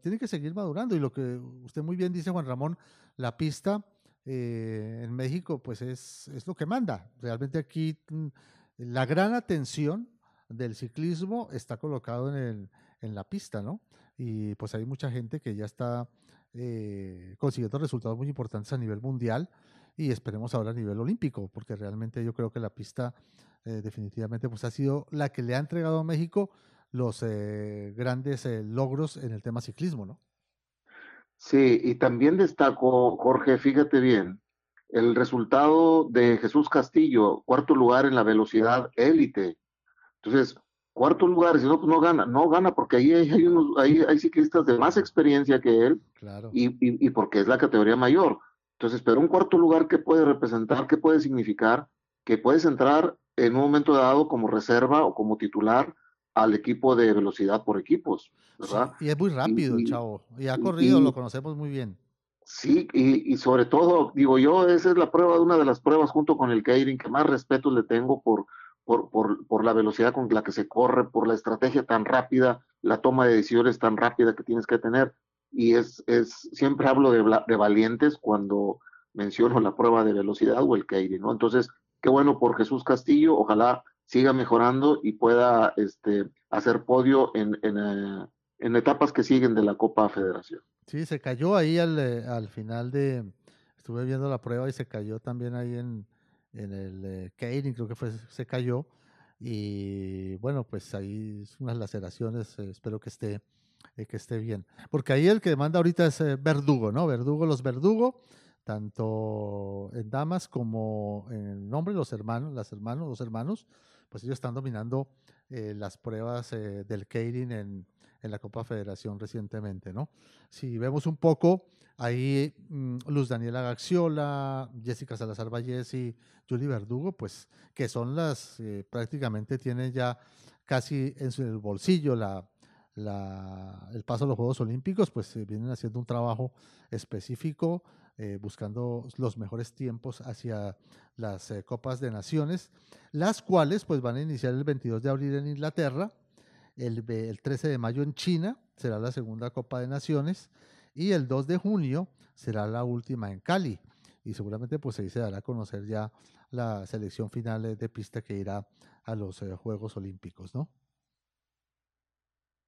Speaker 1: tiene que seguir madurando. Y lo que usted muy bien dice, Juan Ramón, la pista eh, en México pues es, es lo que manda. Realmente aquí mm, la gran atención del ciclismo está colocado en, el, en la pista, ¿no? Y pues hay mucha gente que ya está eh, consiguiendo resultados muy importantes a nivel mundial y esperemos ahora a nivel olímpico, porque realmente yo creo que la pista eh, definitivamente pues ha sido la que le ha entregado a México los eh, grandes logros en el tema ciclismo, ¿no?
Speaker 2: Sí, y también destaco, Jorge, fíjate bien, el resultado de Jesús Castillo, cuarto lugar en la velocidad élite. Entonces, cuarto lugar, si no, pues no gana, no gana porque ahí hay, unos, hay, hay ciclistas de más experiencia que él y, y, porque es la categoría mayor. Entonces, pero un cuarto lugar, ¿qué puede representar? ¿Qué puede significar? Que puedes entrar en un momento dado como reserva o como titular al equipo de velocidad por equipos, ¿verdad?
Speaker 1: y es muy rápido, chavo. Y ha corrido, lo conocemos muy bien.
Speaker 2: Sí, y, y, sobre todo, digo yo, esa es la prueba, una de las pruebas junto con el Keirin que más respeto le tengo por, por, por, por, la velocidad con la que se corre, por la estrategia tan rápida, la toma de decisiones tan rápida que tienes que tener. Y es, es siempre hablo de, de valientes cuando menciono la prueba de velocidad o el Keiri, ¿no? Entonces, qué bueno por Jesús Castillo, ojalá siga mejorando y pueda este, hacer podio en, en, eh, en etapas que siguen de la Copa Federación.
Speaker 1: Sí, se cayó ahí al, eh, al final de, estuve viendo la prueba y se cayó también ahí en, en el eh, creo que fue, se cayó. Y bueno, pues ahí unas laceraciones, eh, espero que esté, que esté bien. Porque ahí el que manda ahorita es Verdugo, ¿no? Verdugo, los Verdugo, tanto en damas como en el nombre, los hermanos, las hermanos, los hermanos, pues ellos están dominando las pruebas del Keirin en, en la Copa Federación recientemente, ¿no? Si vemos un poco, ahí mm, Luz Daniela Gaxiola, Jessica Salazar Vallesi, Julie Verdugo, pues que son las, eh, prácticamente tienen ya casi en su bolsillo la, la, el paso a los Juegos Olímpicos, pues eh, vienen haciendo un trabajo específico, eh, buscando los mejores tiempos hacia las Copas de Naciones, las cuales pues van a iniciar el 22 de abril en Inglaterra, el, el 13 de mayo en China, será la segunda Copa de Naciones, y el 2 de junio será la última en Cali. Y seguramente pues ahí se dará a conocer ya la selección final de pista que irá a los eh, Juegos Olímpicos, ¿no?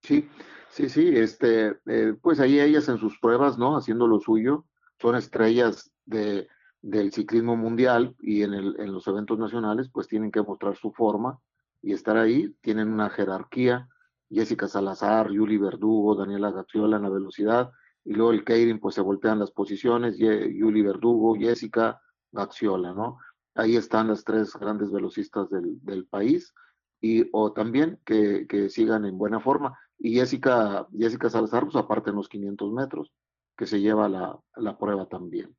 Speaker 2: Sí, sí, sí, este, eh, pues ahí ellas en sus pruebas, ¿no? Haciendo lo suyo, son estrellas de, del ciclismo mundial y en, los eventos nacionales, pues tienen que mostrar su forma y estar ahí, tienen una jerarquía, Jessica Salazar, Yuli Verdugo, Daniela Gatriola en la velocidad, y luego el Keirin, pues se voltean las posiciones, Yuli Verdugo, Jessica Gaxiola, ¿no? Ahí están las tres grandes velocistas del, del país, y o también que, que, sigan en buena forma. Y Jessica, Jessica Salazar, pues aparte en los 500 metros, que se lleva la, la prueba también.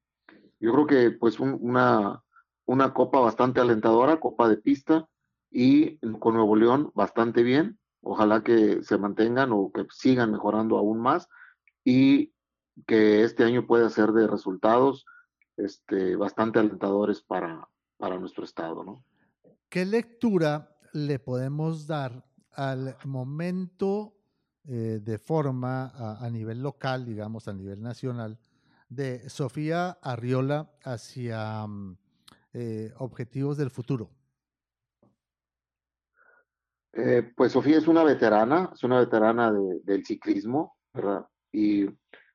Speaker 2: Yo creo que pues una, una copa bastante alentadora, copa de pista, y con Nuevo León bastante bien, Ojalá que se mantengan o que sigan mejorando aún más y que este año pueda ser de resultados este, bastante alentadores para, para nuestro estado.
Speaker 1: ¿Qué lectura le podemos dar al momento eh, de forma a, nivel local, digamos, a nivel nacional, de Sofía Arriola hacia mm, eh, objetivos del futuro?
Speaker 2: Eh, pues Sofía es una veterana, es una veterana del ciclismo, ¿verdad? Y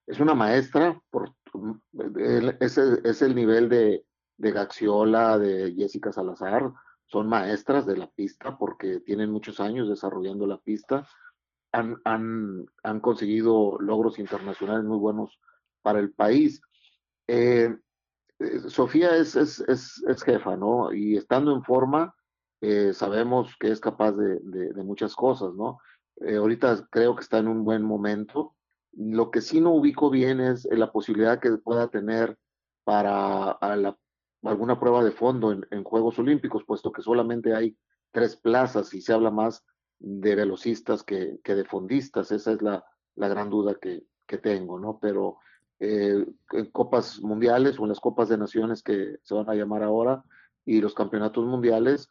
Speaker 2: es una maestra, por, es, es el nivel de, de Gaxiola, de Jessica Salazar, son maestras de la pista porque tienen muchos años desarrollando la pista. Han, han, han, conseguido logros internacionales muy buenos para el país. Eh, eh, Sofía es, es, es, es, jefa, ¿no? Y estando en forma, eh, sabemos que es capaz de, de, de muchas cosas, ¿no? Eh, ahorita creo que está en un buen momento. Lo que sí no ubico bien es la posibilidad que pueda tener para la, alguna prueba de fondo en, en, Juegos Olímpicos, puesto que solamente hay tres plazas y se habla más de velocistas que, que de fondistas. Esa es la, la gran duda que, que, tengo, ¿no? Pero eh, en copas mundiales o en las copas de naciones que se van a llamar ahora y los campeonatos mundiales,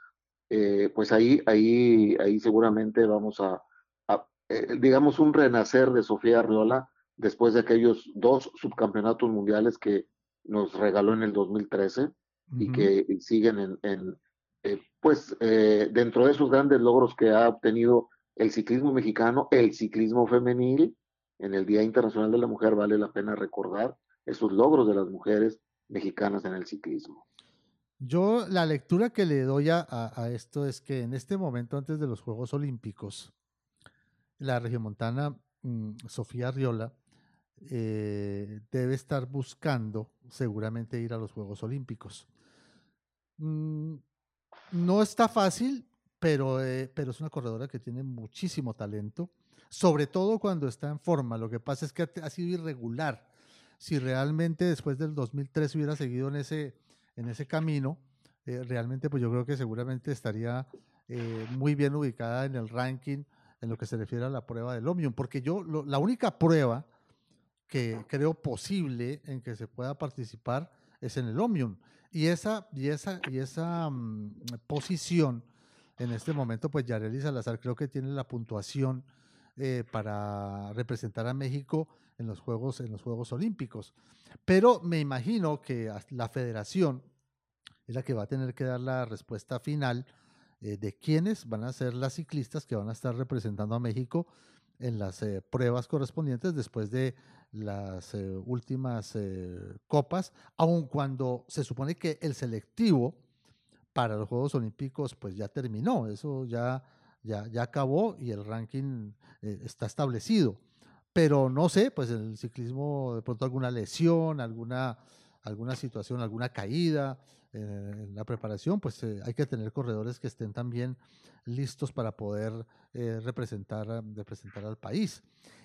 Speaker 2: eh, pues ahí, ahí, ahí seguramente vamos a, a eh, digamos, un renacer de Sofía Arriola después de aquellos dos subcampeonatos mundiales que nos regaló en el 2013 uh -huh. y que siguen en, en eh, pues eh, dentro de esos grandes logros que ha obtenido el ciclismo mexicano, el ciclismo femenil, en el Día Internacional de la Mujer vale la pena recordar esos logros de las mujeres mexicanas en el ciclismo.
Speaker 1: Yo la lectura que le doy a, esto es que en este momento, antes de los Juegos Olímpicos, la regiomontana mmm, Sofía Riola eh, debe estar buscando seguramente ir a los Juegos Olímpicos. Mm, no está fácil, pero, eh, pero es una corredora que tiene muchísimo talento, sobre todo cuando está en forma. Lo que pasa es que ha, sido irregular. Si realmente después del 2003 hubiera seguido en ese, en ese camino, eh, realmente pues yo creo que seguramente estaría eh, muy bien ubicada en el ranking en lo que se refiere a la prueba del Omnium, porque yo lo, la única prueba que creo posible en que se pueda participar es en el Omnium. Y esa, y esa, y esa um, posición, en este momento, pues Yareli Salazar creo que tiene la puntuación eh, para representar a México en los, Juegos, en los Juegos Olímpicos. Pero me imagino que la federación es la que va a tener que dar la respuesta final eh, de quiénes van a ser las ciclistas que van a estar representando a México en las eh, pruebas correspondientes después de las eh, últimas eh, copas, aun cuando se supone que el selectivo para los Juegos Olímpicos pues ya terminó, eso ya, ya, ya acabó y el ranking eh, está establecido. Pero no sé, pues en el ciclismo de pronto alguna lesión, alguna, alguna situación, alguna caída en la preparación, pues hay que tener corredores que estén también listos para poder eh, representar, representar al país.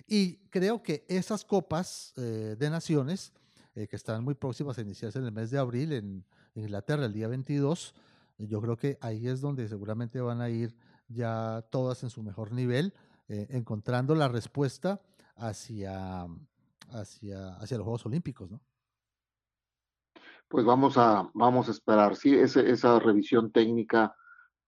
Speaker 1: Y creo que esas copas eh, de naciones, eh, que están muy próximas a iniciarse en el mes de abril en, Inglaterra, el día 22, yo creo que ahí es donde seguramente van a ir ya todas en su mejor nivel, eh, encontrando la respuesta hacia, hacia, hacia los Juegos Olímpicos, ¿no?
Speaker 2: Pues vamos a, vamos a esperar, sí, ese, esa revisión técnica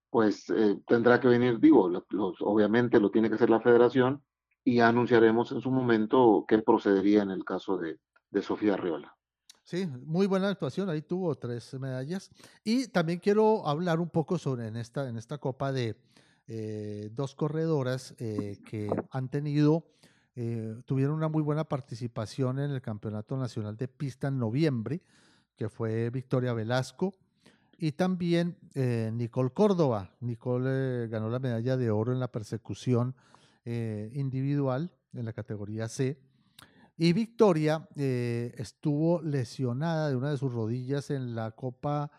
Speaker 2: pues eh, tendrá que venir, digo, los, obviamente lo tiene que hacer la federación y anunciaremos en su momento qué procedería en el caso de, de Sofía Riola.
Speaker 1: Sí, muy buena actuación, ahí tuvo tres medallas. Y también quiero hablar un poco sobre en esta, en esta copa de eh, dos corredoras eh, que han tenido, eh, tuvieron una muy buena participación en el Campeonato Nacional de Pista en noviembre, que fue Victoria Velasco y también eh, Nicole Córdoba. Nicole eh, ganó la medalla de oro en la persecución eh, individual en la categoría C. Y Victoria eh, estuvo lesionada de una de sus rodillas en la Copa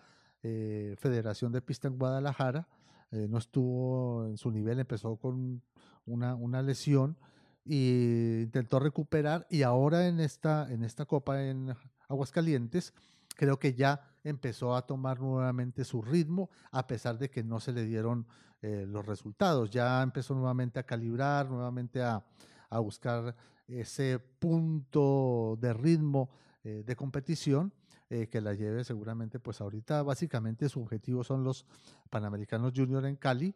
Speaker 1: Federación de Pista en Guadalajara. no estuvo en su nivel, empezó con una, una lesión e intentó recuperar y ahora en esta, en esta Copa en Aguascalientes creo que ya empezó a tomar nuevamente su ritmo, a pesar de que no se le dieron eh, los resultados. Ya empezó nuevamente a calibrar, nuevamente a, a buscar ese punto de ritmo eh, de competición eh, que la lleve seguramente, pues ahorita básicamente su objetivo son los Panamericanos Junior en Cali,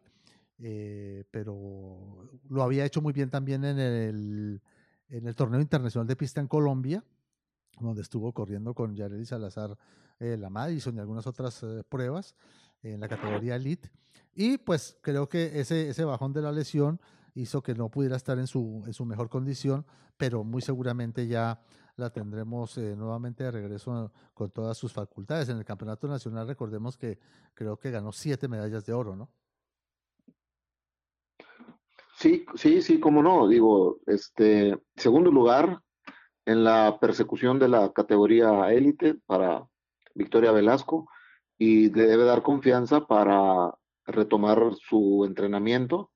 Speaker 1: eh, pero lo había hecho muy bien también en el, en el torneo internacional de pista en Colombia, donde estuvo corriendo con Yareli Salazar eh, la Madison y algunas otras eh, pruebas en la categoría Elite. Y pues creo que ese, ese bajón de la lesión hizo que no pudiera estar en su, en su mejor condición, pero muy seguramente ya la tendremos eh, nuevamente de regreso con todas sus facultades. En el Campeonato Nacional recordemos que creo que ganó siete medallas de oro, ¿no?
Speaker 2: Sí, sí, sí, cómo no. Digo, este, segundo lugar en la persecución de la categoría élite para Victoria Velasco y debe dar confianza para retomar su entrenamiento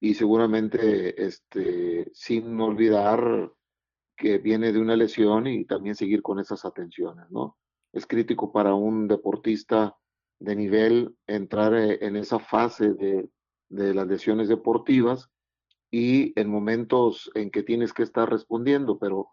Speaker 2: y seguramente este, sin olvidar que viene de una lesión y también seguir con esas atenciones, ¿no? Es crítico para un deportista de nivel entrar eh, en esa fase de, de las lesiones deportivas y en momentos en que tienes que estar respondiendo, pero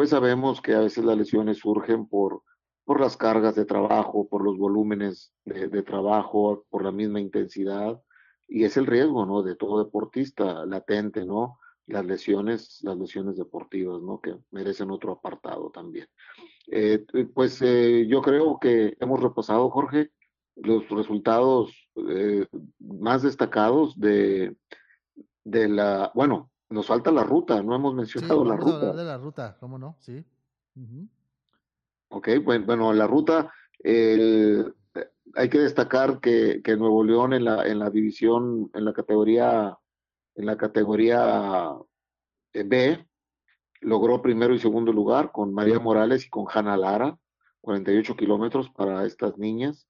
Speaker 2: pues sabemos que a veces las lesiones surgen por, por las cargas de trabajo, por los volúmenes de, de trabajo, por la misma intensidad, y es el riesgo, ¿no? De todo deportista latente, ¿no? Las lesiones, las lesiones deportivas, ¿no? Que merecen otro apartado también. Eh, pues eh, yo creo que hemos repasado, Jorge, los resultados eh, más destacados de, de la, bueno, nos falta la ruta, no hemos mencionado
Speaker 1: sí,
Speaker 2: la ruta.
Speaker 1: Hablar de la ruta, ¿cómo no? Sí. Uh -huh.
Speaker 2: Ok, bueno, bueno, la ruta, el, hay que destacar que, que, Nuevo León en la, en la división, en la categoría, en la categoría B, logró primero y segundo lugar con María Morales y con Hanna Lara, 48 kilómetros para estas niñas.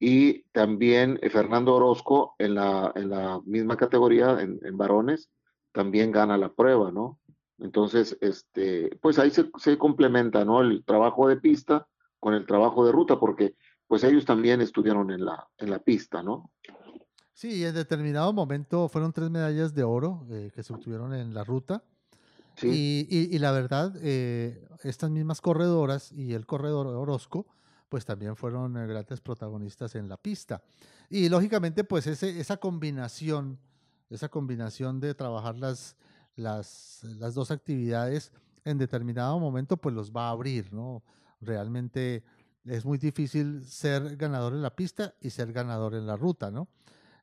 Speaker 2: Y también eh, Fernando Orozco en la, en la misma categoría, en, en, varones, también gana la prueba, ¿no? Entonces, este, pues ahí se, se, complementa, ¿no? El trabajo de pista con el trabajo de ruta, porque pues ellos también estuvieron en la, en la pista, ¿no?
Speaker 1: Sí, en determinado momento fueron tres medallas de oro eh, que se obtuvieron en la ruta. Sí. Y, y, y, la verdad, eh, estas mismas corredoras y el corredor Orozco, pues también fueron eh, grandes protagonistas en la pista. Y lógicamente, pues ese, esa combinación, esa combinación de trabajar las, las, las dos actividades en determinado momento, pues los va a abrir, ¿no? Realmente es muy difícil ser ganador en la pista y ser ganador en la ruta, ¿no?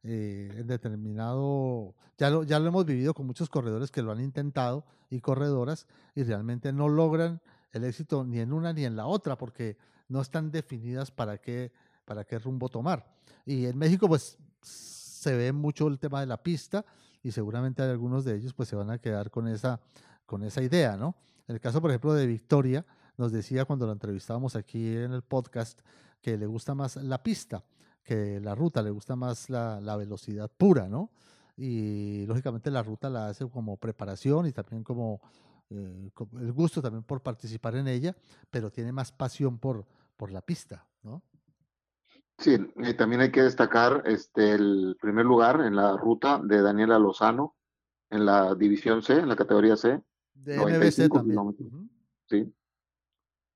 Speaker 1: Eh, en determinado, ya lo, ya lo hemos vivido con muchos corredores que lo han intentado y corredoras y realmente no logran el éxito ni en una ni en la otra porque no están definidas para qué, para qué rumbo tomar. Y en México pues se ve mucho el tema de la pista y seguramente algunos de ellos pues se van a quedar con esa, con esa idea, ¿no? En el caso, por ejemplo, de Victoria, nos decía cuando lo entrevistábamos aquí en el podcast que le gusta más la pista que la ruta, le gusta más la, la, velocidad pura, ¿no? Y lógicamente la ruta la hace como preparación y también como eh, el gusto también por participar en ella, pero tiene más pasión por, por la pista, ¿no?
Speaker 2: Sí, y también hay que destacar este, el primer lugar en la ruta de Daniela Lozano en la división C, en la categoría C.
Speaker 1: De NBC también.
Speaker 2: Uh -huh. Sí,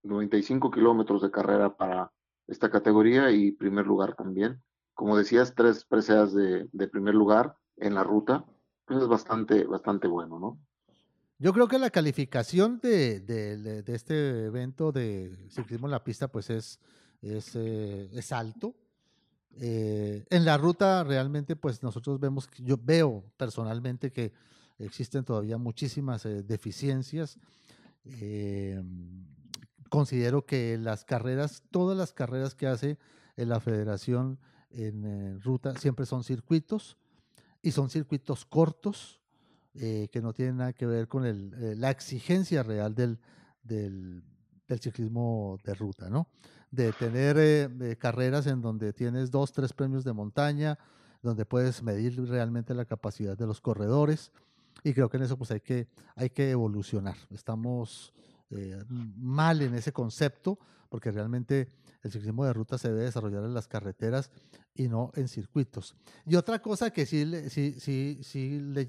Speaker 2: 95 kilómetros de carrera para esta categoría y primer lugar también. Como decías, tres preseas de, de primer lugar en la ruta, pues es bastante, bastante bueno, ¿no?
Speaker 1: Yo creo que la calificación de, de, de este evento de ciclismo en la pista, pues es, es, eh, es alto. Eh, en la ruta realmente, pues nosotros vemos, yo veo personalmente que existen todavía muchísimas eh, deficiencias. Considero que las carreras, todas las carreras que hace en la federación en, ruta siempre son circuitos y son circuitos cortos que no tienen nada que ver con el, la exigencia real del, del, ciclismo de ruta, ¿no? De tener eh, carreras en donde tienes dos, tres premios de montaña, donde puedes medir realmente la capacidad de los corredores y creo que en eso pues hay que, hay que evolucionar. Estamos eh, mal en ese concepto, porque realmente el ciclismo de ruta se debe desarrollar en las carreteras y no en circuitos. Y otra cosa que sí, sí, sí, sí le,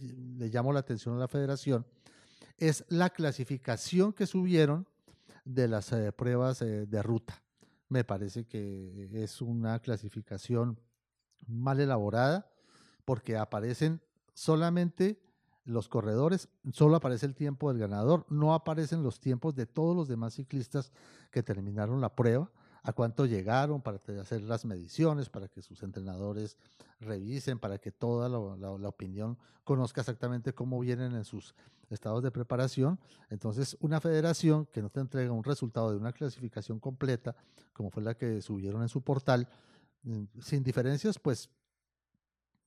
Speaker 1: llamó la atención a la federación es la clasificación que subieron de las eh, pruebas de ruta. Me parece que es una clasificación mal elaborada porque aparecen solamente los corredores, solo aparece el tiempo del ganador, no aparecen los tiempos de todos los demás ciclistas que terminaron la prueba, a cuánto llegaron para hacer las mediciones, para que sus entrenadores revisen, para que toda la, la, la, opinión conozca exactamente cómo vienen en sus estados de preparación. Entonces, una federación que no te entrega un resultado de una clasificación completa, como fue la que subieron en su portal, sin diferencias, pues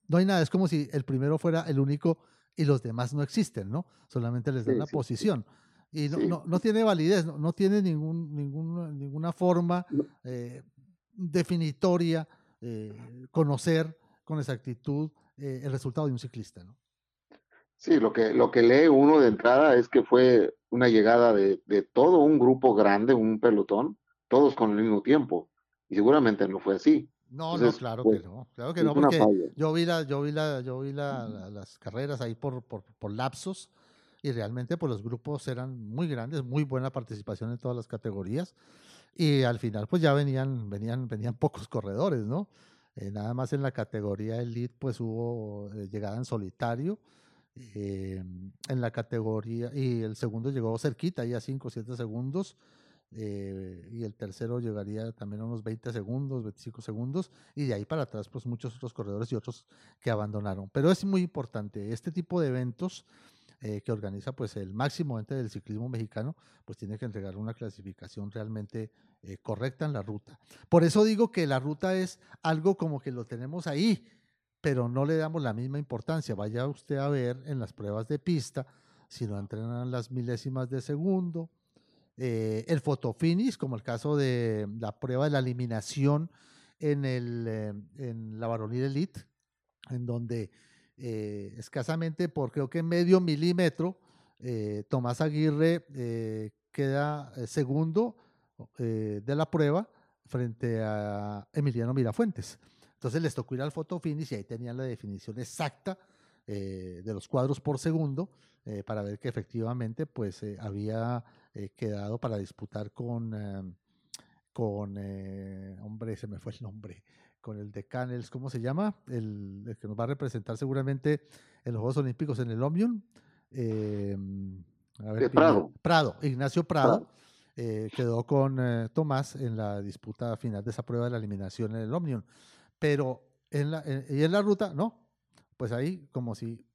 Speaker 1: no hay nada. Es como si el primero fuera el único y los demás no existen, ¿no? Solamente les dan la posición. Y no, no, tiene validez, no, tiene ningún, ningún, ninguna forma eh, definitoria eh, conocer con exactitud eh, el resultado de un ciclista, ¿no?
Speaker 2: Sí, lo que, lo que lee uno de entrada es que fue una llegada de, de todo un grupo grande, un pelotón, todos con el mismo tiempo. Y seguramente no fue así.
Speaker 1: No, no, claro que pues, no, claro que no, porque yo vi la, yo vi la, yo vi la, las carreras ahí por, por, por, lapsos y realmente pues los grupos eran muy grandes, muy buena participación en todas las categorías y al final pues ya venían, venían, venían pocos corredores, ¿no? Eh, nada más en la categoría elite pues hubo eh, llegada en solitario eh, en la categoría y el segundo llegó cerquita, ahí a 5 o 7 segundos eh, y el tercero llegaría también a unos 20 segundos, 25 segundos, y de ahí para atrás, pues muchos otros corredores y otros que abandonaron. Pero es muy importante, este tipo de eventos eh, que organiza pues el máximo ente del ciclismo mexicano, pues tiene que entregar una clasificación realmente eh, correcta en la ruta. Por eso digo que la ruta es algo como que lo tenemos ahí, pero no le damos la misma importancia. Vaya usted a ver en las pruebas de pista, si no entrenan las milésimas de segundo, eh, el fotofinish, como el caso de la prueba de la eliminación en, el, en la varonil elite, en donde eh, escasamente por creo que medio milímetro, Tomás Aguirre queda segundo de la prueba frente a Emiliano Mirafuentes. Entonces les tocó ir al fotofinish y ahí tenían la definición exacta de los cuadros por segundo para ver que efectivamente pues había eh, quedado para disputar con, em, con eh, hombre, se me fue el nombre, con el de Canels, ¿cómo se llama? El, que nos va a representar seguramente en los Juegos Olímpicos en el Omnium.
Speaker 2: Em, Prado.
Speaker 1: Prado, Ignacio Prado. Eh, quedó con Tomás en la disputa final de esa prueba de la eliminación en el Omnium. Pero en la, y en la ruta, no, pues ahí como si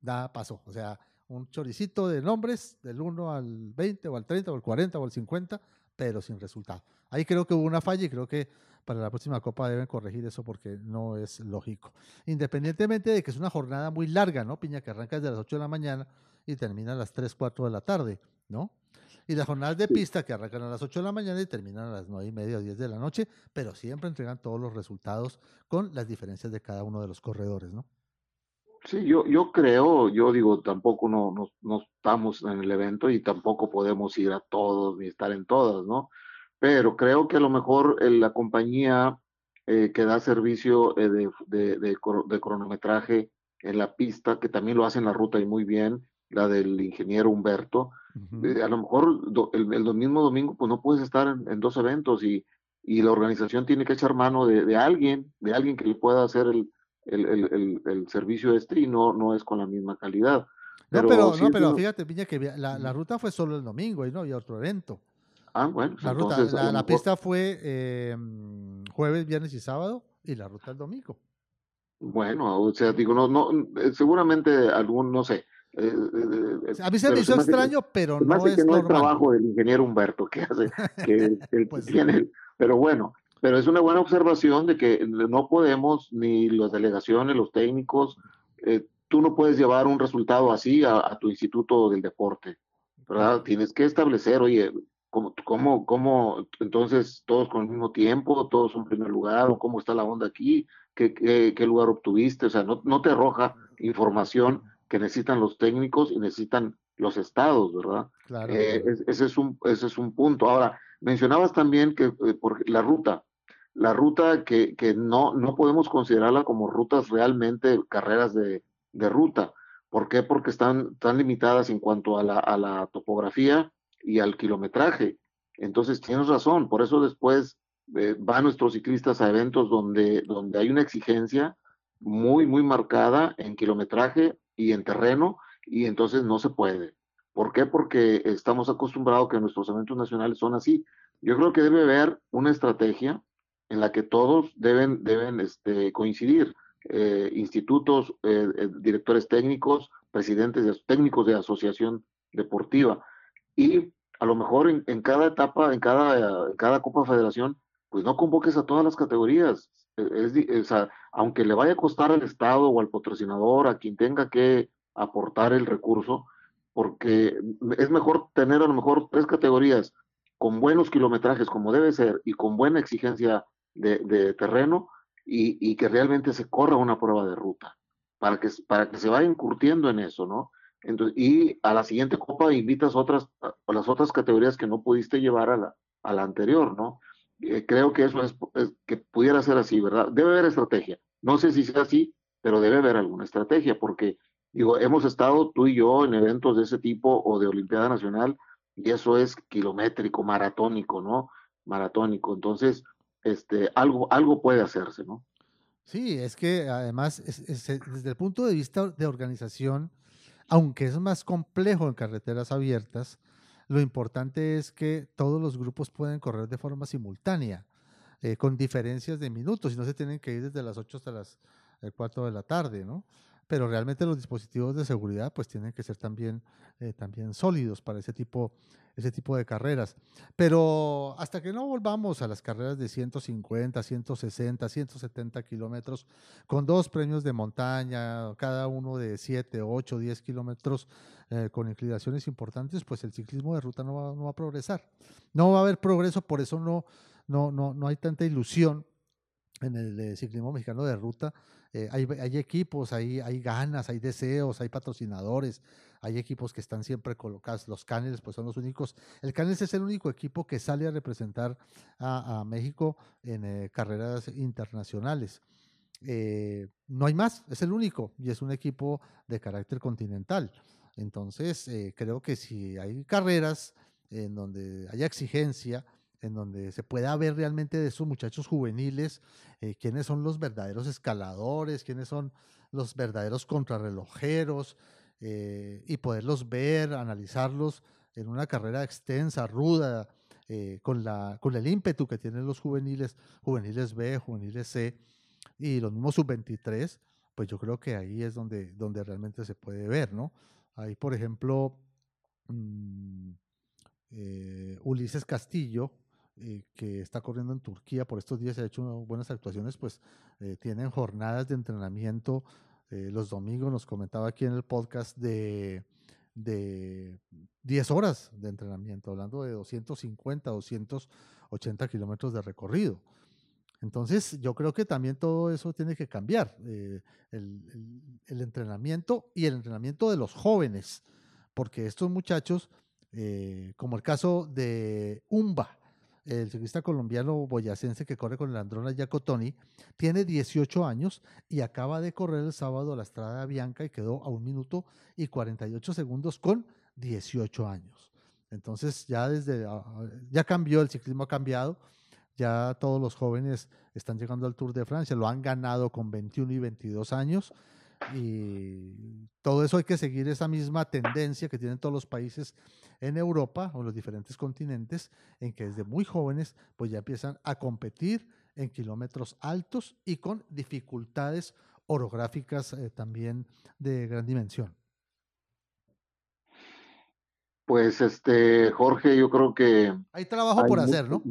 Speaker 1: nada pasó. O sea, un choricito de nombres del 1 al 20 o al 30 o al 40 o al 50, pero sin resultado. Ahí creo que hubo una falla y creo que para la próxima Copa deben corregir eso porque no es lógico. Independientemente de que es una jornada muy larga, ¿no? Piña, que arranca desde las 8 de la mañana y termina a las 3, 4 de la tarde, ¿no? Y las jornadas de pista que arrancan a las 8 de la mañana y terminan a las 9 y media o 10 de la noche, pero siempre entregan todos los resultados con las diferencias de cada uno de los corredores, ¿no?
Speaker 2: Sí, yo, yo creo, yo digo, tampoco no, no, estamos en el evento y tampoco podemos ir a todos ni estar en todas, ¿no? Pero creo que a lo mejor eh, la compañía eh, que da servicio eh, de, de, de, cronometraje en la pista, que también lo hace en la ruta y muy bien, la del ingeniero Humberto, a lo mejor el, el, mismo domingo pues no puedes estar en, en dos eventos y, y, la organización tiene que echar mano de, alguien, de alguien que le pueda hacer el, el, el, el, servicio STRI no, no es con la misma calidad.
Speaker 1: no, pero, no, pero fíjate, Piña, que la, la, ruta fue solo el domingo y no había otro evento.
Speaker 2: Ah, bueno.
Speaker 1: La, ruta, la, pista fue eh, jueves, viernes y sábado y la ruta el domingo.
Speaker 2: Bueno, o sea, digo, no, no, eh, seguramente algún, no sé. Eh,
Speaker 1: a mí se me hizo extraño, pero no es que no
Speaker 2: el trabajo del ingeniero Humberto que hace, que, pues tiene, pero bueno, pero es una buena observación de que no podemos, ni las delegaciones, los técnicos, eh, tú no puedes llevar un resultado así a, tu instituto del deporte, ¿verdad? Tienes que establecer, oye, ¿cómo, cómo, cómo entonces todos con el mismo tiempo, todos en primer lugar, o cómo está la onda aquí, qué, qué, lugar obtuviste, o sea, no, no te arroja información que necesitan los técnicos y necesitan los estados, ¿verdad? Claro. Eh, ese, es un, ese es un punto. Ahora, mencionabas también que eh, por la ruta, la ruta que, que no, no podemos considerarla como rutas realmente carreras de, de ruta. ¿Por qué? Porque están, están limitadas en cuanto a la, a la topografía y al kilometraje. Entonces tienes razón, por eso después eh, van nuestros ciclistas a eventos donde, donde hay una exigencia muy, muy marcada en kilometraje y en terreno, y entonces no se puede. ¿Por qué? Porque estamos acostumbrados que nuestros eventos nacionales son así. Yo creo que debe haber una estrategia en la que todos deben, deben este, coincidir, eh, institutos, eh, directores técnicos, presidentes de, técnicos de asociación deportiva. Y a lo mejor en, cada etapa, en cada, cada Copa Federación, pues no convoques a todas las categorías. Es, aunque le vaya a costar al Estado o al patrocinador, a quien tenga que aportar el recurso, porque es mejor tener a lo mejor tres categorías con buenos kilometrajes como debe ser y con buena exigencia de, terreno y, que realmente se corra una prueba de ruta para que, para que se vaya curtiendo en eso, ¿no? Y a la siguiente copa invitas otras, a las otras categorías que no pudiste llevar a la, a la anterior, ¿no? Eh, creo que eso es, que pudiera ser así, ¿verdad? Debe haber estrategia. No sé si sea así, pero debe haber alguna estrategia, porque, digo, hemos estado tú y yo en eventos de ese tipo o de Olimpiada Nacional, y eso es kilométrico, maratónico, ¿no? Maratónico. Entonces, este, algo, algo puede hacerse, ¿no?
Speaker 1: Sí, es que además, desde el punto de vista de organización, aunque es más complejo en carreteras abiertas, lo importante es que todos los grupos pueden correr de forma simultánea, eh, con diferencias de minutos, y no se tienen que ir desde las 8 hasta las 4 eh, de la tarde, ¿no? Pero realmente los dispositivos de seguridad pues tienen que ser también, eh, también sólidos para ese tipo ese tipo de carreras. Pero hasta que no volvamos a las carreras de 150, 160, 170 kilómetros, con dos premios de montaña, cada uno de 7, 8, 10 kilómetros, eh, con inclinaciones importantes, pues el ciclismo de ruta no va, no va, a progresar. No va a haber progreso, por eso no, no, no, no hay tanta ilusión en el eh, ciclismo mexicano de ruta. Eh, hay, equipos, hay, ganas, hay deseos, hay patrocinadores, hay equipos que están siempre colocados. Los Canels, pues son los únicos. El Canels es el único equipo que sale a representar a, México en eh, carreras internacionales. Eh, no hay más, es el único y es un equipo de carácter continental. Entonces, creo que si hay carreras en donde haya exigencia, en donde se pueda ver realmente de esos muchachos juveniles, quiénes son los verdaderos escaladores, quiénes son los verdaderos contrarrelojeros, eh, y poderlos ver, analizarlos en una carrera extensa, ruda, eh, con, la, con el ímpetu que tienen los juveniles, juveniles B, juveniles C y los mismos sub-23, pues yo creo que ahí es donde, donde realmente se puede ver, ¿no? Ahí, por ejemplo, mm, eh, Ulises Castillo, que está corriendo en Turquía por estos días, ha hecho buenas actuaciones, pues tienen jornadas de entrenamiento eh, los domingos nos comentaba aquí en el podcast de, de 10 horas de entrenamiento, hablando de 250, 280 kilómetros de recorrido. Entonces, yo creo que también todo eso tiene que cambiar, eh, el, entrenamiento y el entrenamiento de los jóvenes, porque estos muchachos, eh, como el caso de Umba, el ciclista colombiano boyacense que corre con el Androna Jacotoni, tiene 18 años y acaba de correr el sábado la Estrada Bianca y quedó a un minuto y 48 segundos con 18 años. Entonces ya desde ah, ya cambió, el ciclismo ha cambiado, ya todos los jóvenes están llegando al Tour de Francia, lo han ganado con 21 y 22 años y todo eso hay que seguir esa misma tendencia que tienen todos los países en Europa o los diferentes continentes, en que desde muy jóvenes pues ya empiezan a competir en kilómetros altos y con dificultades orográficas eh, también de gran dimensión.
Speaker 2: Pues este, Jorge, yo creo que...
Speaker 1: Hay trabajo por hacer, ¿no?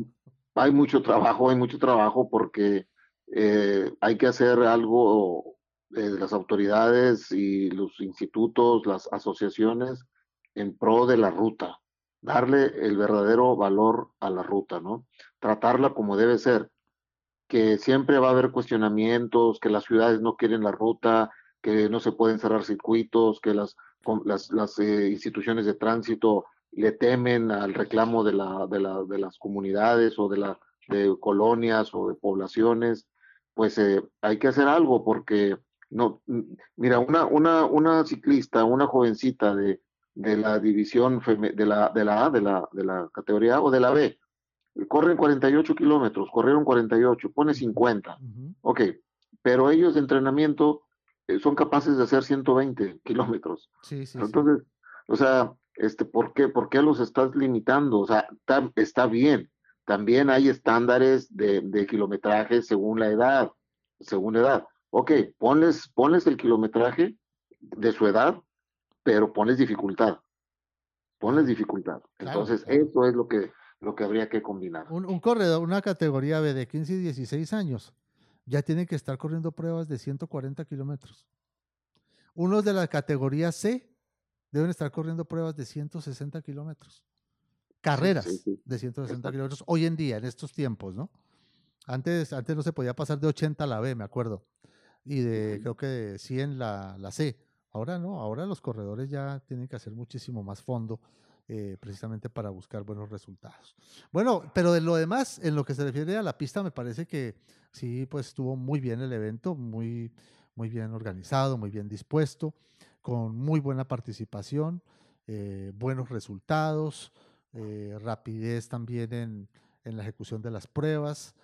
Speaker 2: Hay mucho trabajo, hay mucho trabajo porque eh, hay que hacer algo eh, las autoridades y los institutos, las asociaciones en pro de la ruta, darle el verdadero valor a la ruta, ¿no? Tratarla como debe ser, que siempre va a haber cuestionamientos, que las ciudades no quieren la ruta, que no se pueden cerrar circuitos, que las, las, eh, instituciones de tránsito le temen al reclamo de, la, de, la, de las comunidades o de, la, de colonias o de poblaciones, pues eh, hay que hacer algo porque no, mira, una, una, una ciclista, una jovencita de, de la división de la, de la A, de la, de la categoría A o de la B, corren 48 kilómetros, corrieron 48, pone 50. Ok, pero ellos de entrenamiento eh, son capaces de hacer 120 kilómetros.
Speaker 1: Sí, sí,
Speaker 2: Entonces, o sea, este, ¿por, qué, ¿por qué los estás limitando? O sea, está, está bien. También hay estándares de, de kilometraje según la edad, según la edad ok, ponles, ponles el kilometraje de su edad, pero ponles dificultad. Ponles dificultad. Entonces, eso es lo que, lo que habría que combinar.
Speaker 1: Un, corredor, una categoría B de 15 y 16 años, ya tiene que estar corriendo pruebas de 140 kilómetros. unos de la categoría C deben estar corriendo pruebas de 160 kilómetros. Carreras de 160 kilómetros hoy en día, en estos tiempos, ¿no? Antes, antes no se podía pasar de 80 a la B, me acuerdo. Y de, creo que de 100 la, la C. Ahora no, ahora los corredores ya tienen que hacer muchísimo más fondo eh, precisamente para buscar buenos resultados. Bueno, pero de lo demás, en lo que se refiere a la pista, me parece que sí, pues estuvo muy bien el evento, muy, muy bien organizado, muy bien dispuesto, con muy buena participación, eh, buenos resultados, eh, rapidez también en, en, la ejecución de las pruebas.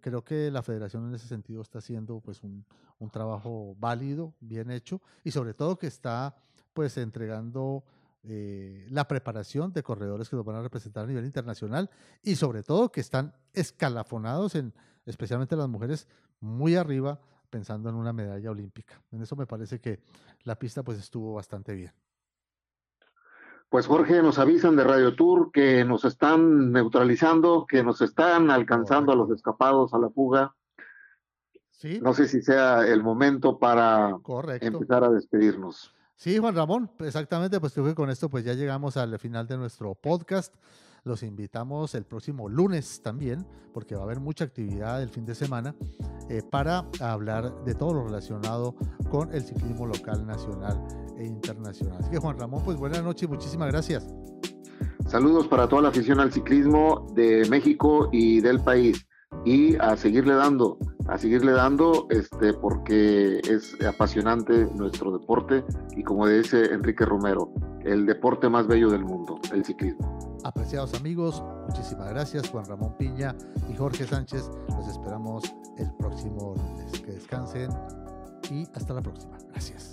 Speaker 1: Creo que la federación en ese sentido está haciendo pues un, un trabajo válido, bien hecho y sobre todo que está pues entregando eh, la preparación de corredores que nos van a representar a nivel internacional y sobre todo que están escalafonados en, especialmente las mujeres, muy arriba pensando en una medalla olímpica. En eso me parece que la pista pues estuvo bastante bien.
Speaker 2: Pues Jorge, nos avisan de Radio Tour que nos están neutralizando, que nos están alcanzando a los escapados a la fuga. ¿Sí? No sé si sea el momento para empezar a despedirnos.
Speaker 1: Sí, Juan Ramón, exactamente, pues creo que con esto pues ya llegamos al final de nuestro podcast. Los invitamos el próximo lunes también, porque va a haber mucha actividad el fin de semana, eh, para hablar de todo lo relacionado con el ciclismo local, nacional e internacional. Así que Juan Ramón, pues buenas noches muchísimas gracias.
Speaker 2: Saludos para toda la afición al ciclismo de México y del país. Y a seguirle dando a seguirle dando, este, porque es apasionante nuestro deporte y como dice Enrique Romero, el deporte más bello del mundo, el ciclismo.
Speaker 1: Apreciados amigos, muchísimas gracias Juan Ramón Piña y Jorge Sánchez. Los esperamos el próximo lunes. Que descansen y hasta la próxima. Gracias.